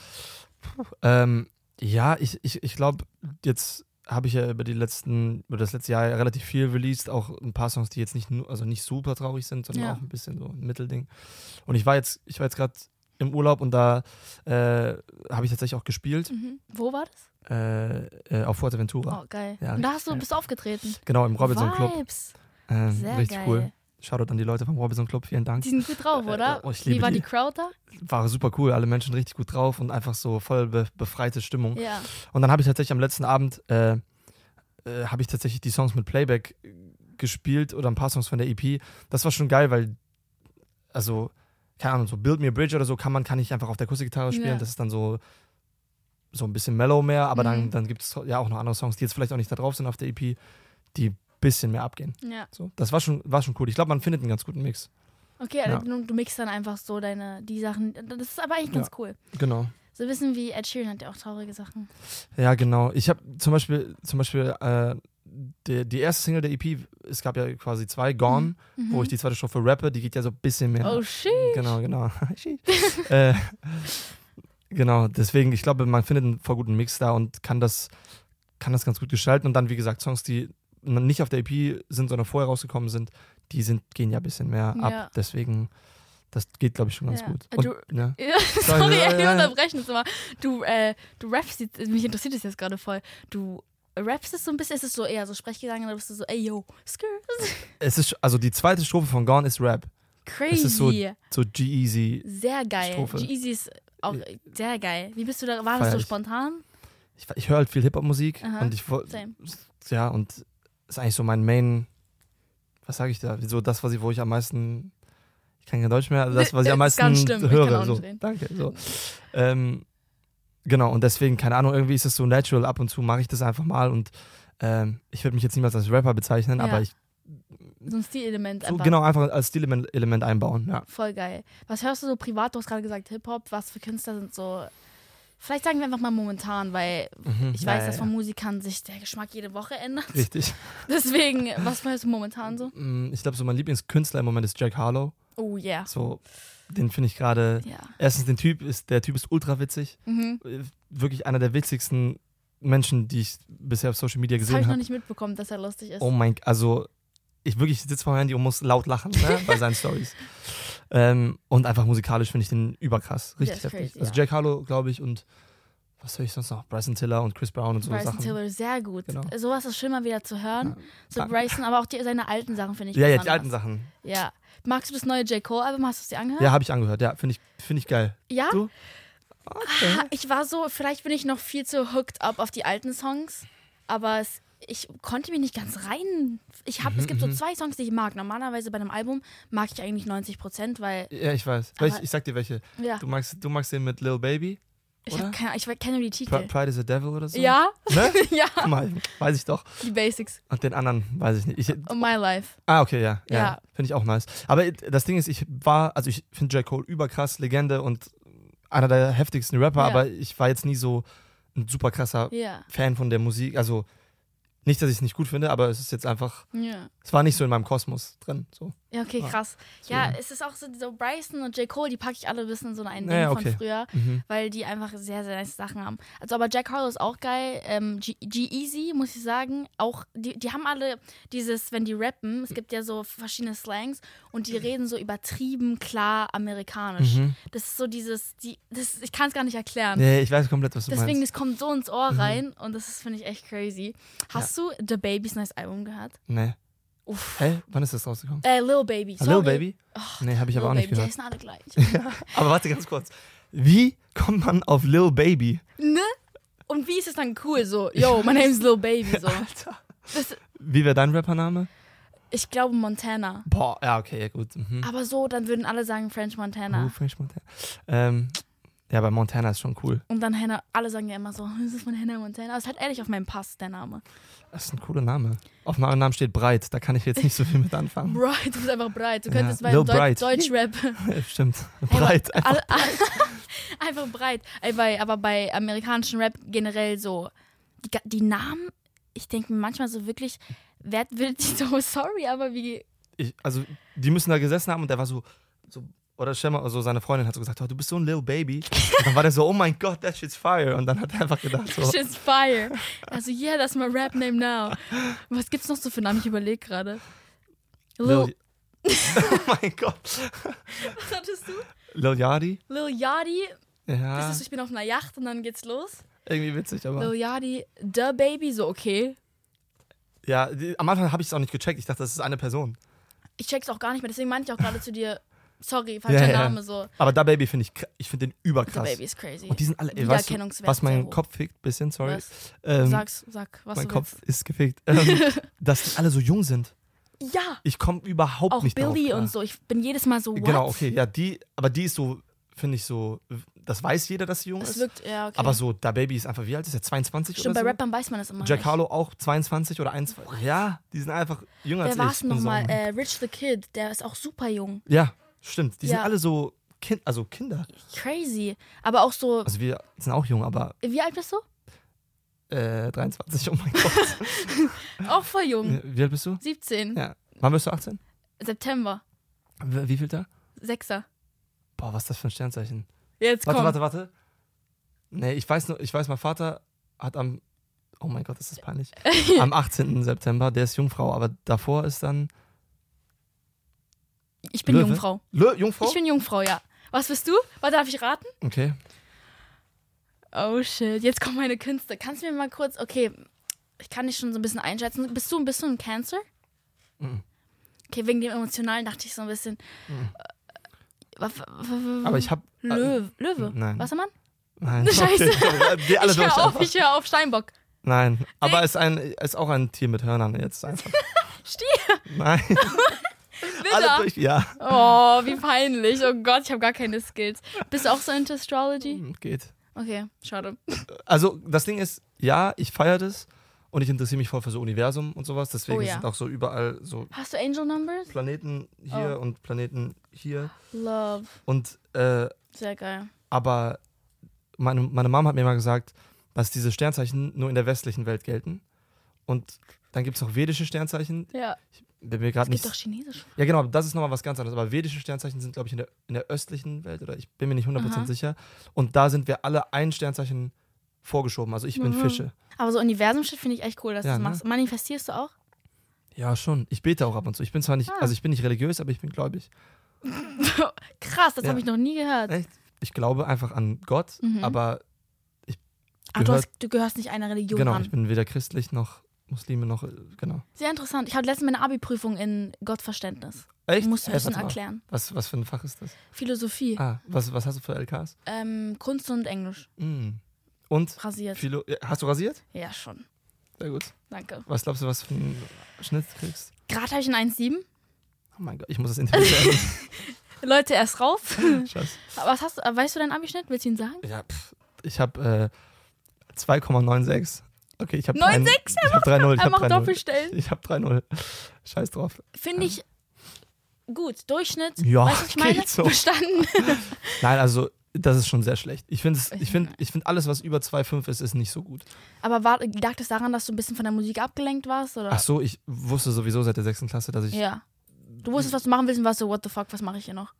Ähm, ja, ich, ich, ich glaube, jetzt habe ich ja über die letzten, über das letzte Jahr relativ viel released, auch ein paar Songs, die jetzt nicht nur, also nicht super traurig sind, sondern Ja. auch ein bisschen so ein Mittelding. Und ich war jetzt, ich war jetzt gerade im Urlaub und da äh, habe ich tatsächlich auch gespielt. Mhm. Wo war das? Äh, äh, auf Fuerteventura. Oh, geil. Ja, und da hast du, bist du aufgetreten. Genau, im Robinson Club. Vibes. Ähm, Sehr richtig geil. cool. Shoutout an die Leute vom Robinson Club, vielen Dank. Die sind gut drauf, oder? oh, ich Wie liebe war die. die Crowd da? War super cool, alle Menschen richtig gut drauf und einfach so voll be befreite Stimmung. Ja. Und dann habe ich tatsächlich am letzten Abend äh, äh, habe ich tatsächlich die Songs mit Playback äh, gespielt oder ein paar Songs von der EP. Das war schon geil, weil also keine Ahnung, so Build Me a Bridge oder so kann man kann ich einfach auf der Akustikgitarre spielen. Ja. Das ist dann so so ein bisschen mellow mehr, aber dann Mhm. dann gibt es ja auch noch andere Songs, die jetzt vielleicht auch nicht da drauf sind auf der EP, die bisschen mehr abgehen. Ja. So, das war schon war schon cool. Ich glaube, man findet einen ganz guten Mix. Okay, Ja. also du, du mixst dann einfach so deine, die Sachen. Das ist aber eigentlich ganz cool. Genau. So wissen wie Ed Sheeran hat ja auch traurige Sachen. Ja, genau. Ich habe zum Beispiel, zum Beispiel äh, die, die erste Single der EP, es gab ja quasi zwei, Gone, Mhm. wo ich die zweite Strophe rappe, die geht ja so ein bisschen mehr. Oh shit. Genau, genau. [laughs] äh, genau, deswegen, ich glaube, man findet einen voll guten Mix da und kann das, kann das ganz gut gestalten. Und dann, wie gesagt, Songs, die nicht auf der EP sind, sondern vorher rausgekommen sind, die sind, gehen ja ein bisschen mehr Ja. ab. Deswegen, das geht, glaube ich, schon ganz Ja. gut. Äh, Und, du- ja. [laughs] Ja, sorry, ja, wir ja, ja. unterbrechen es immer. Du, äh, du rappst, jetzt- mich interessiert das jetzt gerade voll. Du rappst es so ein bisschen, ist es so eher so Sprechgesang, oder bist du so, ey yo, skr, Es ist, also die zweite Strophe von Gone ist Rap. crazy. ist so So G-Easy. sehr geil. Strophe. G-Easy ist auch sehr geil. Wie bist du da, war das so spontan? Ich, ich höre halt viel Hip-Hop-Musik und ich Same. ja, und ist eigentlich so mein Main, was sage ich da? So das, was ich, wo ich am meisten, ich kann kein Deutsch mehr, das, was ich am Ist meisten ganz kann höre. So. Danke. So. Ähm, genau, und deswegen, keine Ahnung, irgendwie ist es so natural, ab und zu mache ich das einfach mal und ähm, ich würde mich jetzt niemals als Rapper bezeichnen, Ja. aber ich So ein Stilelement so einfach. genau einfach als Stilelement Element einbauen, ja. Voll geil. Was hörst du so privat? Du hast gerade gesagt Hip-Hop. Was für Künstler sind so. Vielleicht sagen wir einfach mal momentan, weil Mhm. ich weiß, ja, dass von Musikern sich der Geschmack jede Woche ändert. Richtig. [laughs] Deswegen, was hörst du momentan so? Mm, Ich glaube, so mein Lieblingskünstler im Moment ist Jack Harlow. Oh yeah. So, den finde ich gerade. Ja. Erstens, den Typ ist, der Typ ist ultra witzig. Mhm. Äh, Wirklich einer der witzigsten Menschen, die ich bisher auf Social Media Das habe gesehen ich noch habe. nicht mitbekommen, dass er lustig ist. Oh mein, also ich wirklich sitze vor dem Handy und muss laut lachen ne, [laughs] bei seinen Stories. Ähm, und einfach musikalisch finde ich den überkrass, richtig heftig. crazy, also ja. Jack Harlow, glaube ich, und was höre ich sonst noch? Bryson Tiller und Chris Brown und so Bryson Sachen. Tiller, sehr gut. Genau. Sowas ist schön mal wieder zu hören. So danke. Bryson, aber auch die, seine alten Sachen finde ich Ja, ja, die alten Sachen. Ja. Magst du das neue J. Cole-Album? Hast du es dir angehört? Ja, habe ich angehört. Ja, finde ich, finde ich geil. Ja? Du? Okay. Ah, Ich war so, vielleicht bin ich noch viel zu hooked up auf die alten Songs, aber es, ich konnte mich nicht ganz rein. Ich hab, es gibt so mhm. zwei Songs, die ich mag. Normalerweise bei einem Album mag ich eigentlich 90 Prozent, weil Ja, ich weiß. Aber- Welch, ich sag dir welche. ja, Du magst, du magst den mit Lil Baby? ich habe keine, ich kenne nur die Titel. Pride is a Devil oder so? Ja, Ne? [laughs] ja, Guck mal, weiß ich doch. die Basics. Und den anderen weiß ich nicht. Ich, Oh, My Life. Ah, okay, ja. Ja. Ja. Finde ich auch nice. Aber das Ding ist, ich war, also ich finde J. Cole überkrass, Legende und einer der heftigsten Rapper, Ja. aber ich war jetzt nie so ein super krasser Fan von der Musik. Also nicht, dass ich es nicht gut finde, aber es ist jetzt einfach, ja. es war nicht so in meinem Kosmos drin. So. Ja, okay, krass. Ja, deswegen. es ist auch so, so Bryson und J. Cole, die packe ich alle ein bisschen in so ein Ding Ja, von okay. früher, Mhm. weil die einfach sehr, sehr nice Sachen haben. Also, aber Jack Harlow ist auch geil. Ähm, G- G-Easy, muss ich sagen, auch, die, die haben alle dieses, wenn die rappen, es gibt ja so verschiedene Slangs und die reden so übertrieben klar amerikanisch. Mhm. Das ist so dieses, die, das, ich kann es gar nicht erklären. Nee, ich weiß komplett, was du Deswegen, meinst. das kommt so ins Ohr rein und das ist, finde ich, echt crazy. Hast du The Baby's neues Album gehört? Nee. Uff. Hä? Wann ist das rausgekommen? Äh, Lil Baby. Ah. Lil Baby? Nee, habe ich aber Lil auch nicht Baby, die gehört. heißen alle gleich. Aber warte ganz kurz. Wie kommt man auf Lil Baby? Ne? Und wie ist es dann cool so? Yo, my name is Lil Baby so. [laughs] Alter. Das, Wie wäre dein Rappername? ich glaube Montana. Boah, ja, okay, ja gut. Mhm. Aber so, dann würden alle sagen French Oh, Montana. French Montana. Ähm, ja, bei Montana ist schon cool. Und dann Hannah, alle sagen ja immer so, [laughs] das ist von Hannah Montana. Aber es ist halt ehrlich auf meinem Pass, der Name. Das ist ein cooler Name. Auf meinem Namen steht Breit, da kann ich jetzt nicht so viel mit [laughs] anfangen. Bright, du bist einfach breit. Du Ja, könntest bei Lil Deut Bright. Deutschrap. [laughs] Stimmt. Breit. Alle, einfach breit. Ey, bei, aber bei amerikanischen Rap generell so, die, die Namen, ich denke mir manchmal so wirklich, wer will die so, sorry, aber wie, Ich, also, die müssen da gesessen haben und der war so, so oder stell mal, also seine Freundin hat so gesagt, oh, du bist so ein Lil Baby. Und dann war der so, oh mein Gott, that shit's fire. Und dann hat er einfach gedacht so, [laughs] Shit's fire. Also, yeah, that's my rap name now. Was gibt's noch so für Namen? Ich überlege gerade. Lil, Lil, [laughs] oh mein Gott. Was hattest du? Lil Yachty? Lil Yachty. Ja, Das ist, ich bin auf einer Yacht und dann geht's los. irgendwie witzig, aber. Lil Yachty, The Baby, so okay. Ja, die, am Anfang habe ich es auch nicht gecheckt. Ich dachte, das ist eine Person. Ich check's auch gar nicht mehr, deswegen meinte ich auch gerade zu dir, sorry, falscher Ja, ja. Name, so. Aber Da Baby finde ich, ich finde den überkrass. Baby ist crazy. Und die sind alle, ey, weißt du, was mein. Kopf fickt, bisschen, sorry. Was? Ähm, Sag's, sag, was mein Kopf ist gefickt. Ähm, [laughs] dass die alle so jung sind. willst. Ja, Ich komme überhaupt auch nicht Billy klar. und so. Ich bin jedes Mal so, what? Genau, okay, ja, die, aber die ist so, finde ich so, das weiß jeder, dass sie jung Es ist. wirkt, ja, okay. Aber so, Da Baby ist einfach, wie alt ist er? 22 Stimmt, oder bei so? Rappern weiß man das immer Jack. Harlow auch 22 oder 21. Ja, die sind einfach jünger Wer als ich. Ich bin nochmal? so- Äh, Rich the Kid, der ist auch super jung. ja, stimmt. Die sind Ja. alle so, kind, also Kinder. Crazy. Aber auch so, Also wir sind auch jung, aber wie alt bist du? äh, 23, oh mein Gott. [laughs] Auch voll jung. wie alt bist du? 17. Ja. Wann bist du 18? September. Wie wie viel da? Sechser. Boah, was ist das für ein Sternzeichen? Jetzt Warte, komm. warte, warte. Nee, ich weiß nur, ich weiß, mein Vater hat am, oh mein Gott, ist das peinlich, [laughs] am 18. September, der ist Jungfrau, aber davor ist dann, Ich bin Löwe? Jungfrau. Lö, Jungfrau? Ich bin Jungfrau, ja. Was bist du? Was darf ich raten? okay. Oh shit, jetzt kommen meine Künste. Kannst du mir mal kurz, okay, ich kann dich schon so ein bisschen einschätzen. Bist du, bist du ein Cancer? Mhm. Okay, wegen dem Emotionalen dachte ich so ein bisschen. Mhm. Äh, Aber ich hab, Löwe. Löwe. nein. Wassermann? nein. [laughs] Scheiße. Okay. Ich höre auf, ich höre auf Steinbock. Nein, aber ist ein, ist auch ein Tier mit Hörnern jetzt einfach. [laughs] Stier. Nein, [laughs] alle durch, ja, Oh, wie peinlich. Oh Gott, ich habe gar keine Skills. Bist du auch so into Astrology? geht. Okay, schade. Also das Ding ist, ja, ich feiere das und ich interessiere mich voll für so Universum und sowas, deswegen Oh ja. sind auch so überall so Hast du Angel Numbers? Planeten hier Oh. und Planeten hier Love. und äh, Sehr geil. aber meine, meine Mom hat mir mal gesagt, dass diese Sternzeichen nur in der westlichen Welt gelten und dann gibt es noch vedische Sternzeichen. Ja. Bin mir gerade Es gibt nicht. doch Chinesisch. Ja, genau, das ist nochmal was ganz anderes. Aber vedische Sternzeichen sind, glaube ich, in der, in der östlichen Welt oder ich bin mir nicht 100% Aha. sicher. Und da sind wir alle ein Sternzeichen vorgeschoben. Also ich bin Mhm. Fische. Aber so Universum-Shit finde ich echt cool, dass Ja, du das ne? machst. Manifestierst du auch? Ja, schon. Ich bete auch ab und zu. Ich bin zwar nicht, Ah. also ich bin nicht religiös, aber ich bin gläubig. [laughs] Krass, das Ja. habe ich noch nie gehört. Echt? Ich glaube einfach an Gott, Mhm. aber Ach, du, gehört- hast, du gehörst nicht einer Religion genau, an. ich bin weder christlich noch Muslime noch, äh, genau. Sehr interessant. Ich hatte letztens meine Abi-Prüfung in Gottverständnis. Echt? Du musst ein bisschen erklären. Was, was für ein Fach ist das? Philosophie, Ah, was, was hast du für LKs? ähm, Kunst und Englisch. Mm. Und? Rasiert. Philo hast du rasiert? Ja, schon. Sehr gut. Danke. Was glaubst du, was für einen Schnitt kriegst? Gerade habe ich ein 1,7. Oh mein Gott, ich muss das Interview [laughs] beenden. Leute, erst raus. [laughs] Scheiße. Was hast du, weißt du deinen Abischnitt? Willst du ihn sagen? Ja, pff, ich habe äh, 2,96. Okay, ich habe 9,6? Ich habe 3,0. Ich habe macht 3,0. Doppelstellen. Ich habe 3,0. Scheiß drauf. Finde ich gut. Durchschnitt. Ja, weißt ich meine? so. Verstanden. [laughs] Nein, also das ist schon sehr schlecht. Ich finde, Ich finde, ich finde alles, was über 2,5 ist, ist nicht so gut. Aber war, lag das daran, dass du ein bisschen von der Musik abgelenkt warst? Oder? Ach so, ich wusste sowieso seit der sechsten Klasse, dass ich, Ja. Du wusstest, was du machen willst und warst so, what the fuck, was mache ich hier noch?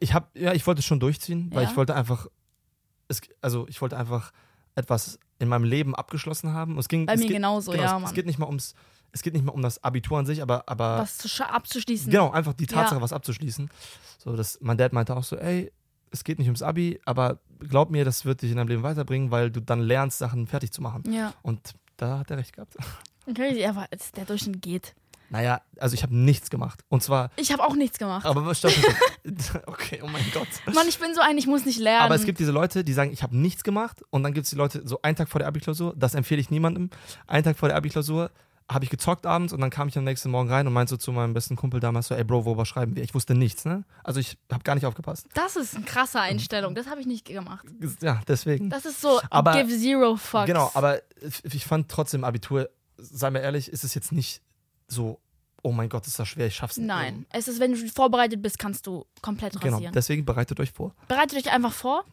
ich habe, ja, ich wollte es schon durchziehen, weil Ja. ich wollte einfach, es, also ich wollte einfach etwas in meinem Leben abgeschlossen haben. Und es ging, Bei es mir geht, genauso, genau, ja, es, es geht nicht mal ums, es geht nicht mal um das Abitur an sich, aber, aber was abzuschließen. Genau, einfach die Tatsache, Ja. was abzuschließen. So, dass mein Dad meinte auch so, ey, es geht nicht ums Abi, aber glaub mir, das wird dich in deinem Leben weiterbringen, weil du dann lernst, Sachen fertig zu machen. Ja. Und da hat er recht gehabt. Crazy, aber der Durchschnitt geht. Naja, also ich habe nichts gemacht. Und zwar, Ich habe auch nichts gemacht. aber was [laughs] stopp, okay, oh mein Gott. Mann, ich bin so ein, ich muss nicht lernen. Aber es gibt diese Leute, die sagen, ich habe nichts gemacht. Und dann gibt es die Leute, so einen Tag vor der Abi-Klausur, das empfehle ich niemandem. Einen Tag vor der Abi-Klausur habe ich gezockt abends und dann kam ich am nächsten Morgen rein und meinte so zu meinem besten Kumpel damals so, ey Bro, worüber schreiben wir? Ich wusste nichts, ne? Also ich habe gar nicht aufgepasst. das ist eine krasse Einstellung. Das habe ich nicht gemacht. Ja, deswegen. Das ist so, Aber- give zero fucks. Genau, aber ich fand trotzdem Abitur, sei mir ehrlich, ist es jetzt nicht so, oh mein Gott, ist das schwer, ich schaff's nicht. Nein. Es ist, wenn du vorbereitet bist, kannst du komplett Genau, rasieren. deswegen bereitet euch vor. Bereitet euch einfach vor.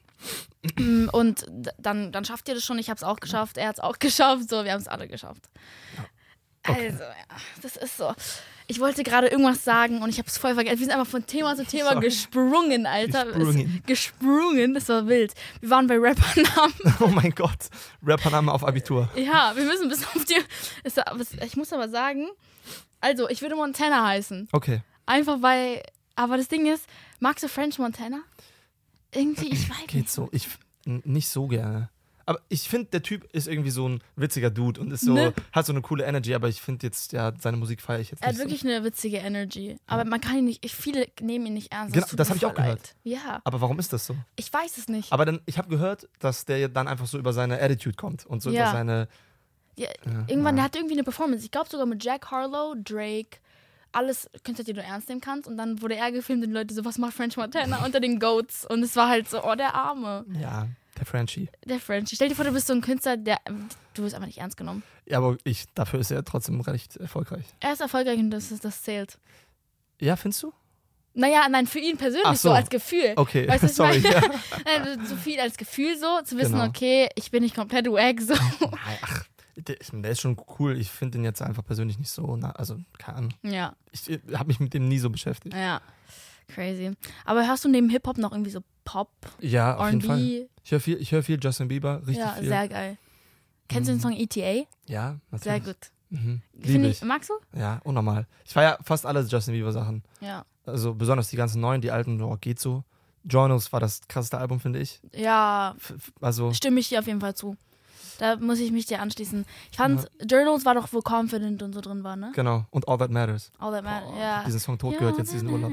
Mm, Und dann, dann schafft ihr das schon. Ich habe es auch geschafft. Er hat es auch [laughs] geschafft. So, wir haben es alle geschafft. Okay. Also, ja, das ist so. Ich wollte gerade irgendwas sagen und ich habe es voll vergessen. Wir sind einfach von Thema zu Thema Sorry. gesprungen, Alter. Gesprungen. Es, gesprungen, das war wild. Wir waren bei Rappernamen. [laughs] Oh mein Gott, Rappername auf Abitur. Ja, wir müssen bis auf die. Ich muss aber sagen, also, ich würde Montana heißen. Okay, Einfach weil, aber das Ding ist, magst du French Montana? Irgendwie, ich weiß Geht nicht. so. Ich nicht so gerne. Aber ich finde, der Typ ist irgendwie so ein witziger Dude und ist so, Ne? hat so eine coole Energy, aber ich finde jetzt, ja, seine Musik feiere ich jetzt Er hat nicht. wirklich eine witzige Energy. Aber man kann ihn nicht, ich, viele nehmen ihn nicht ernst. Genau, das mir hab ich auch voll gehört. leid. Ja, so. Aber warum ist das so? ich weiß es nicht. Aber dann, ich habe gehört, dass der dann einfach so über seine Attitude kommt und so Ja. über seine. Ja, Ja, irgendwann, ja. der hat irgendwie eine Performance. Ich glaube sogar mit Jack Harlow, Drake, alles Künstler, die du ernst nehmen kannst. Und dann wurde er gefilmt und die Leute so, was macht French Montana unter den Goats? Und es war halt so, oh, der Arme, Ja, der Frenchie. der French. Stell dir vor, du bist so ein Künstler, der, du wirst einfach nicht ernst genommen. Ja, aber ich, dafür ist er trotzdem recht erfolgreich. Er ist erfolgreich und das, das zählt. Ja, findest du? Naja, nein, für ihn persönlich so. so. als Gefühl. Okay, Weißt du, ich [laughs] sorry. Ja. [laughs] Nein, so viel als Gefühl so, zu wissen, Genau. okay, ich bin nicht komplett wack, so. Nein, Ach, der, der ist schon cool. Ich finde den jetzt einfach persönlich nicht so. Na, also, keine Ahnung. Ja, Ich habe mich mit dem nie so beschäftigt. ja. Crazy. Aber hörst du neben Hip-Hop noch irgendwie so Pop, Ja, auf jeden Fall. Ich höre viel, ich hör viel Justin Bieber, richtig Ja, viel. sehr geil. Kennst du den Mhm. Song ETA? ja, natürlich. Sehr gut. Mhm. Liebe ich, magst du? Ja, unnormal. Ich feiere fast alle Justin Bieber Sachen. Ja. Also besonders die ganzen neuen, die alten, oh, geht so. Journals war das krasseste Album, finde ich. Ja, f- also, stimme ich dir auf jeden Fall zu. Da muss ich mich dir anschließen. Ich fand, Journals war doch, wo Confident und so drin war, ne? genau. Und All That Matters. All that matters. Ja. Diesen Song tot gehört jetzt diesen Urlaub.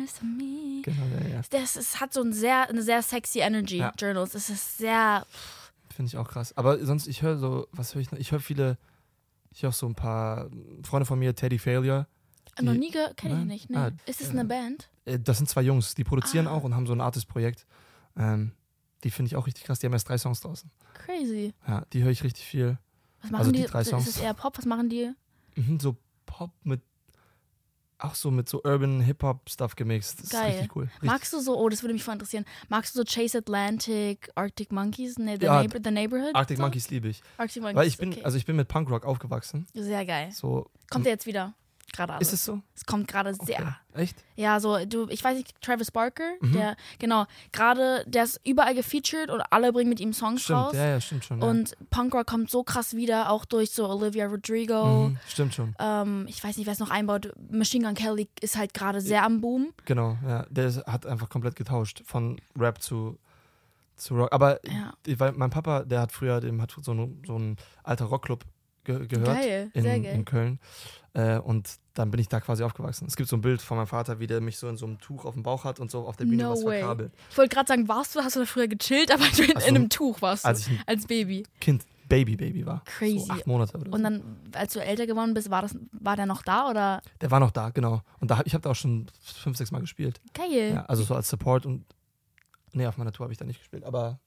Genau, ja, ja. Das, es hat so ein sehr, eine sehr sexy Energy, Ja. Journals. Es ist sehr. Finde ich auch krass. Aber sonst, ich höre so, was höre ich noch? Ich höre viele, ich höre so ein paar Freunde von mir, Teddy Failure. Die- noch nie gehört, kenne ich nicht. Nee. Ah, ist es äh, eine Band? Äh, Das sind zwei Jungs, die produzieren Ah. auch und haben so ein Artist-Projekt. Ähm, die finde ich auch richtig krass. Die haben erst drei Songs draußen. Crazy. Ja, die höre ich richtig viel. Was machen Also die die? drei ist Songs. es eher Pop? Was machen die? Mhm, so Pop mit, auch so mit so Urban Hip-Hop-Stuff gemixt. Das Geil. ist richtig cool. Richtig, Magst du so, oh, das würde mich voll interessieren. Magst du so Chase Atlantic, Arctic Monkeys, ne, The, Ja, Neighbor, The Neighborhood? Arctic so? Monkeys liebe ich. Arctic Monkeys. Weil ich bin, okay. also ich bin mit Punkrock aufgewachsen. Sehr geil. So, Kommt der jetzt wieder? Gerade alles. ist es so? Es kommt gerade Okay. sehr. Echt? Ja, so, du, ich weiß nicht, Travis Barker, Mhm. der, genau, gerade, der ist überall gefeatured und alle bringen mit ihm Songs Stimmt, raus. ja, ja, stimmt schon. Ja. Und Punkrock kommt so krass wieder, auch durch so Olivia Rodrigo. Mhm, stimmt schon. Ähm, ich weiß nicht, wer es noch einbaut. Machine Gun Kelly ist halt gerade sehr am Boom. Genau, ja. Der ist, hat einfach komplett getauscht von Rap zu, zu Rock. Aber Ja. weil mein Papa, der hat früher, dem hat so, ein- so ein alter Rockclub ge gehört Geil, in, in Köln. Äh, und dann bin ich da quasi aufgewachsen. Es gibt so ein Bild von meinem Vater, wie der mich so in so einem Tuch auf dem Bauch hat und so auf der Bühne No was way. verkabelt. Ich wollte gerade sagen, warst du, hast du da früher gechillt, [laughs] aber du in, Ach so. in einem Tuch warst du. Als als Baby. Kind, Baby, Baby war. Crazy. So acht Monate oder so. Und dann, als du älter geworden bist, war, das, war der noch da oder? der war noch da, genau. Und da, ich habe da auch schon fünf, sechs Mal gespielt. Geil. Ja, also so als Support und. Nee, auf meiner Tour habe ich da nicht gespielt. Aber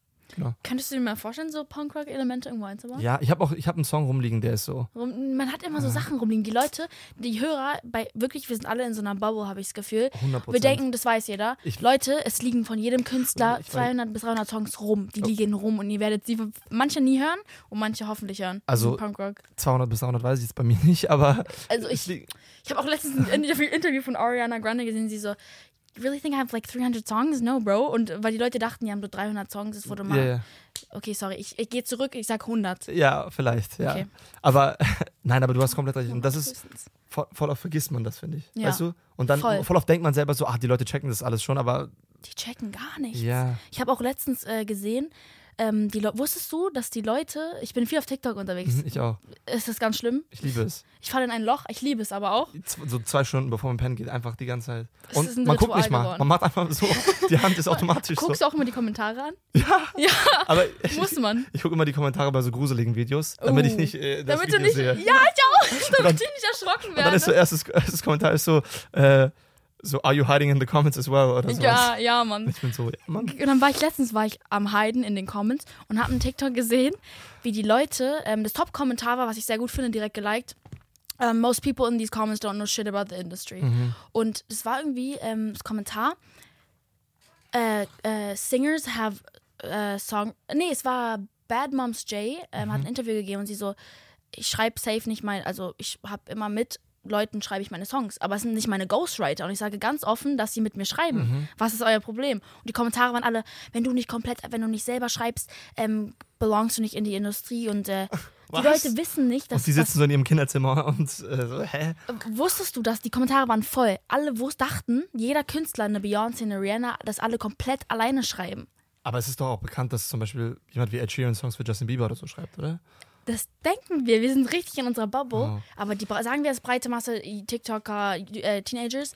Könntest du dir mal vorstellen, so Punkrock-Elemente irgendwo einzubauen? ja, ich habe auch, ich habe einen Song rumliegen, der ist so. Man hat immer so Sachen rumliegen. Die Leute, die Hörer, bei wirklich, wir sind alle in so einer Bubble, habe ich das Gefühl. 100 Wir denken, das weiß jeder. Ich- Leute, es liegen von jedem Künstler Ich weiß- 200 bis 300 Songs rum. Die Oh. liegen rum und ihr werdet sie manche nie hören und manche hoffentlich hören. Also- Punkrock. 200 bis 300 weiß ich jetzt bei mir nicht, aber Also ich, ich habe auch letztens ein Interview, [laughs] Interview von Ariana Grande gesehen, sie so, you really think I have like 300 songs? No, bro. Und weil die Leute dachten, die haben nur 300 Songs, es wurde mal, ja, ja. okay, sorry, ich, ich gehe zurück, ich sag 100. ja, vielleicht, ja. Okay. Aber [laughs] nein, aber du hast komplett recht. Und das ist voll, voll oft vergisst man das, finde ich. Ja. Weißt du? Und dann Voll. voll. oft denkt man selber so, ach, die Leute checken das alles schon, aber Die checken gar nichts. ja. Ich habe auch letztens äh, gesehen, ähm, die Le wusstest du, dass die Leute, ich bin viel auf TikTok unterwegs, mhm, Ich auch. ist das ganz schlimm? Ich liebe es. Ich falle in ein Loch, ich liebe es aber auch. So zwei Stunden bevor man pennen geht, einfach die ganze Zeit. Es Und man guckt Ritual nicht mal. geworden. Man macht einfach so, [laughs] die Hand ist automatisch so. Guckst du auch immer die Kommentare an? [laughs] Aber [laughs] ich, Muss man. ich gucke immer die Kommentare bei so gruseligen Videos, damit Oh. ich nicht äh, das Damit du Video nicht. sehe. Ja, ich auch. Damit ich nicht erschrocken Und dann ist so werde. erstes, erstes Kommentar ist so, äh, so, are you hiding in the comments as well? Oder sowas. Ja, ja, Mann. Ich bin so, ja, Mann. Und dann war ich letztens war ich am Heiden in den Comments und habe einen TikTok gesehen, wie die Leute, ähm, das Top-Kommentar war, was ich sehr gut finde, direkt geliked. Um, most people in these comments don't know shit about the industry. Mhm. Und das war irgendwie ähm, das Kommentar. Äh, äh, singers have äh, song. Nee, es war Bad Moms J, ähm, Mhm. hat ein Interview gegeben und sie so, ich schreibe safe nicht mein, also ich habe immer mit Leuten schreibe ich meine Songs, aber es sind nicht meine Ghostwriter und ich sage ganz offen, dass sie mit mir schreiben. Mhm. Was ist euer Problem? Und die Kommentare waren alle, wenn du nicht komplett, wenn du nicht selber schreibst, ähm, belongst du nicht in die Industrie und äh? [laughs] Die Leute wissen nicht, dass und die sitzen so in ihrem Kinderzimmer [laughs] und äh, so, hä? wusstest du, dass die Kommentare waren voll. Alle dachten, jeder Künstler, eine Beyoncé, eine Rihanna, dass alle komplett alleine schreiben. Aber es ist doch auch bekannt, dass zum Beispiel jemand wie Ed Sheeran Songs für Justin Bieber oder so schreibt, oder? Das denken wir. Wir sind richtig in unserer Bubble. Oh. Aber die sagen wir als breite Masse, TikToker, äh, Teenagers,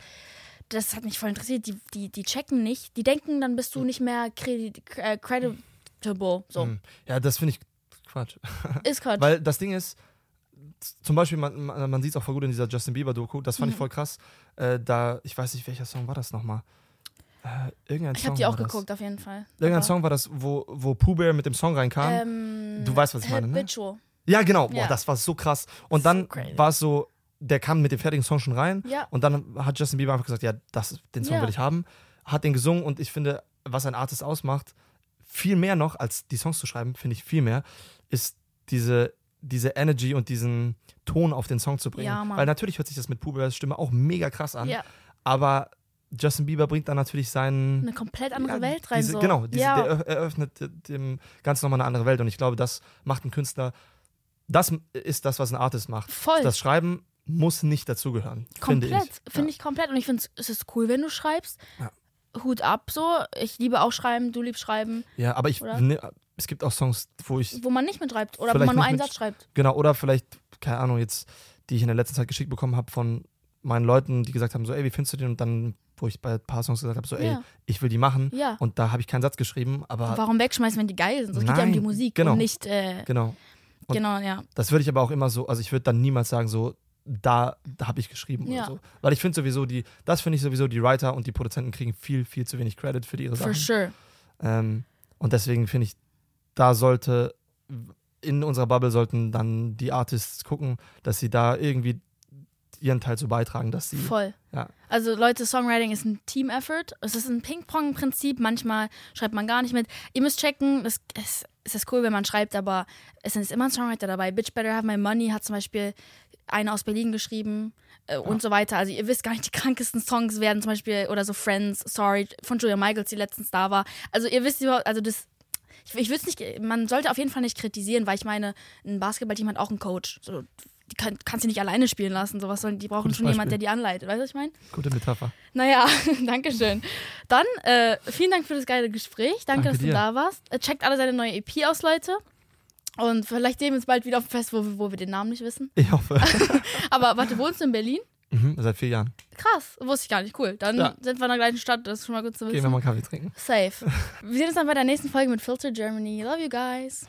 das hat mich voll interessiert. Die, die, die checken nicht. Die denken, dann bist du nicht mehr credi äh, creditable. So. Hm. Ja, das finde ich Quatsch. [laughs] Ist Quatsch. Weil das Ding ist, zum Beispiel, man, man, sieht es auch voll gut in dieser Justin Bieber-Doku, das Mhm. fand ich voll krass. Äh, da, ich weiß nicht, welcher Song war das nochmal? Äh, irgendein ich Song habe die war auch das. geguckt, auf jeden Fall. Irgendein Aber, Song war das, wo, wo Pooh Bear mit dem Song reinkam. Ähm, Du weißt, was ich meine, ne? Habitual. ja, genau. Boah, ja. das war so krass. Und dann war es so, der kam mit dem fertigen Song schon rein. Ja. Und dann hat Justin Bieber einfach gesagt, ja, das, den Song Ja. will ich haben. Hat den gesungen und ich finde, was ein Artist ausmacht, viel mehr noch, als die Songs zu schreiben, finde ich viel mehr, ist diese, diese Energy und diesen Ton auf den Song zu bringen. Ja. Weil natürlich hört sich das mit Pooh Bears Stimme auch mega krass an. Ja, Aber Justin Bieber bringt dann natürlich seinen eine komplett andere ja, Welt rein. Diese, so. Genau, diese, ja. der erö- eröffnet dem Ganzen nochmal eine andere Welt. Und ich glaube, das macht einen Künstler, das ist das, was ein Artist macht. Voll. Das Schreiben muss nicht dazugehören. Finde Komplett, ich. finde ich komplett. Und ich finde es ist cool, wenn du schreibst. Ja. Hut ab so. Ich liebe auch schreiben, du liebst schreiben, Ja, aber ich, ne, es gibt auch Songs, wo ich, wo man nicht mitschreibt oder wo man nur einen Satz schreibt. genau, oder vielleicht, keine Ahnung, jetzt, die ich in der letzten Zeit geschickt bekommen habe von meinen Leuten, die gesagt haben, so, ey, wie findest du den? Und dann, wo ich bei ein paar Songs gesagt habe, so, ey, Ja. ich will die machen. Ja. Und da habe ich keinen Satz geschrieben, aber Warum wegschmeißen, wenn die geil sind? Es geht ja um die Musik genau. und nicht. Äh, genau. Und- genau, ja. Das würde ich aber auch immer so, also ich würde dann niemals sagen, so, da, da habe ich geschrieben Ja. oder so. Weil ich finde sowieso, die, das finde ich sowieso, die Writer und die Produzenten kriegen viel, viel zu wenig Credit für ihre For Sachen. sure. Ähm, und deswegen finde ich, da sollte, in unserer Bubble sollten dann die Artists gucken, dass sie da irgendwie ihren Teil zu beitragen, dass sie. Voll. Ja. Also Leute, Songwriting ist ein Team-Effort. Es ist ein Ping-Pong-Prinzip. Manchmal schreibt man gar nicht mit. Ihr müsst checken, das, es, es ist cool, wenn man schreibt, aber es ist immer ein Songwriter dabei. Bitch Better Have My Money hat zum Beispiel eine aus Berlin geschrieben äh, und so weiter. Also ihr wisst gar nicht, die [laughs] krankesten Songs werden zum Beispiel, oder so Friends, Sorry, von Julia Michaels, die letztens da war. Also ihr wisst überhaupt, also das ich, ich würde nicht, man sollte auf jeden Fall nicht kritisieren, weil ich meine, ein Basketballteam hat auch einen Coach. So, die kann, kannst du nicht alleine spielen lassen. Sowas sollen, die brauchen Gutes schon jemand, Beispiel. der die anleitet. Weißt du, was ich meine? Gute Metapher. Naja, [laughs] danke schön. Dann, äh, vielen Dank für das geile Gespräch. Danke, Danke dass dir. du da warst. Äh, checkt alle seine neue EP aus, Leute. Und vielleicht sehen wir uns bald wieder auf dem Fest, wo, wir- wo wir den Namen nicht wissen. Ich hoffe. [laughs] Aber warte, wohnst du in Berlin? mhm, seit vier Jahren. Krass, wusste ich gar nicht. Cool. Dann Ja. sind wir in der gleichen Stadt. Das ist schon mal gut zu Gehen wir wissen. mal Kaffee trinken. Safe. [laughs] Wir sehen uns dann bei der nächsten Folge mit Filter Germany. Love you guys.